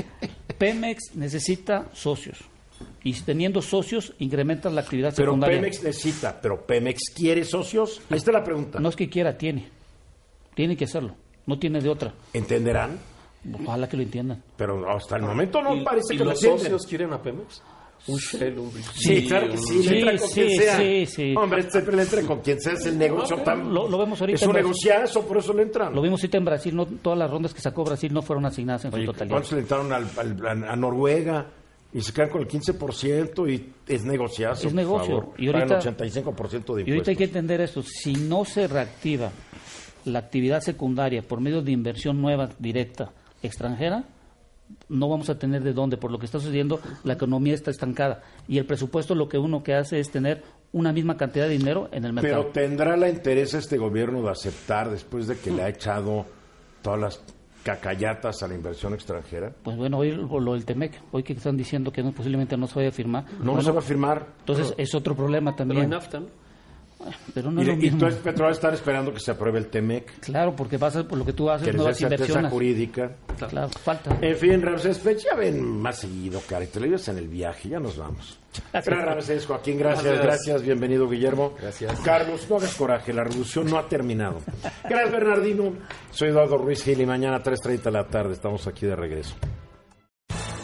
Pemex necesita socios. Y teniendo socios, incrementas la actividad
Pero
secundaria.
Pemex necesita, pero Pemex quiere socios. Ahí está la pregunta.
No es que quiera, tiene. Tiene que hacerlo. No tiene de otra.
¿Entenderán?
Ojalá que lo entiendan.
Pero hasta el momento no
¿Y,
parece
y
que lo
los
entienden.
socios quieren a Pemex? Un Shell, un
Sí, claro que sí, le entra
Sí,
con
sí,
quien sea.
sí, sí.
Hombre, siempre le entra con quien sea, es el negocio tan...
Lo- lo vemos ahorita
Es un negociazo, por eso le entran.
Lo vimos ahorita en Brasil, no, todas las rondas que sacó Brasil no fueron asignadas en
Oye,
su totalidad.
¿Cuántos le entraron al- al- a, a Noruega? Y se quedan con el 15% y es negociazo,
Es
por
negocio.
favor.
Y ahorita-
Pagan 85% de
Y ahorita hay que
impuestos.
entender esto, si no se reactiva la actividad secundaria por medio de inversión nueva, directa, extranjera, no vamos a tener de dónde. Por lo que está sucediendo, la economía está estancada. Y el presupuesto lo que uno que hace es tener una misma cantidad de dinero en el mercado.
Pero ¿tendrá la interés este gobierno de aceptar después de que le ha echado todas las cacayatas a la inversión extranjera?
Pues bueno, hoy lo, lo del TEMEC, hoy que están diciendo que no, posiblemente no se vaya a firmar.
No, no se va a firmar.
Entonces es otro problema
Pero hay
también.
NAFTA, ¿no?
Pero no
y,
es lo
y
mismo.
entonces Petro va a estar esperando que se apruebe el TEMEC,
Claro, porque pasa por lo que tú haces,
que
nuevas inversiones.
jurídica.
Claro, falta.
En fin, Ramsés Pech, ya ven más seguido, cara, y te lo llevas en el viaje, ya nos vamos. Gracias, Ramsés, Joaquín, gracias, gracias, bienvenido, Guillermo.
Gracias.
Carlos, no hagas coraje, la revolución no ha terminado. Gracias, Bernardino. Soy Eduardo Ruiz Gil y mañana a 3.30 de la tarde estamos aquí de regreso.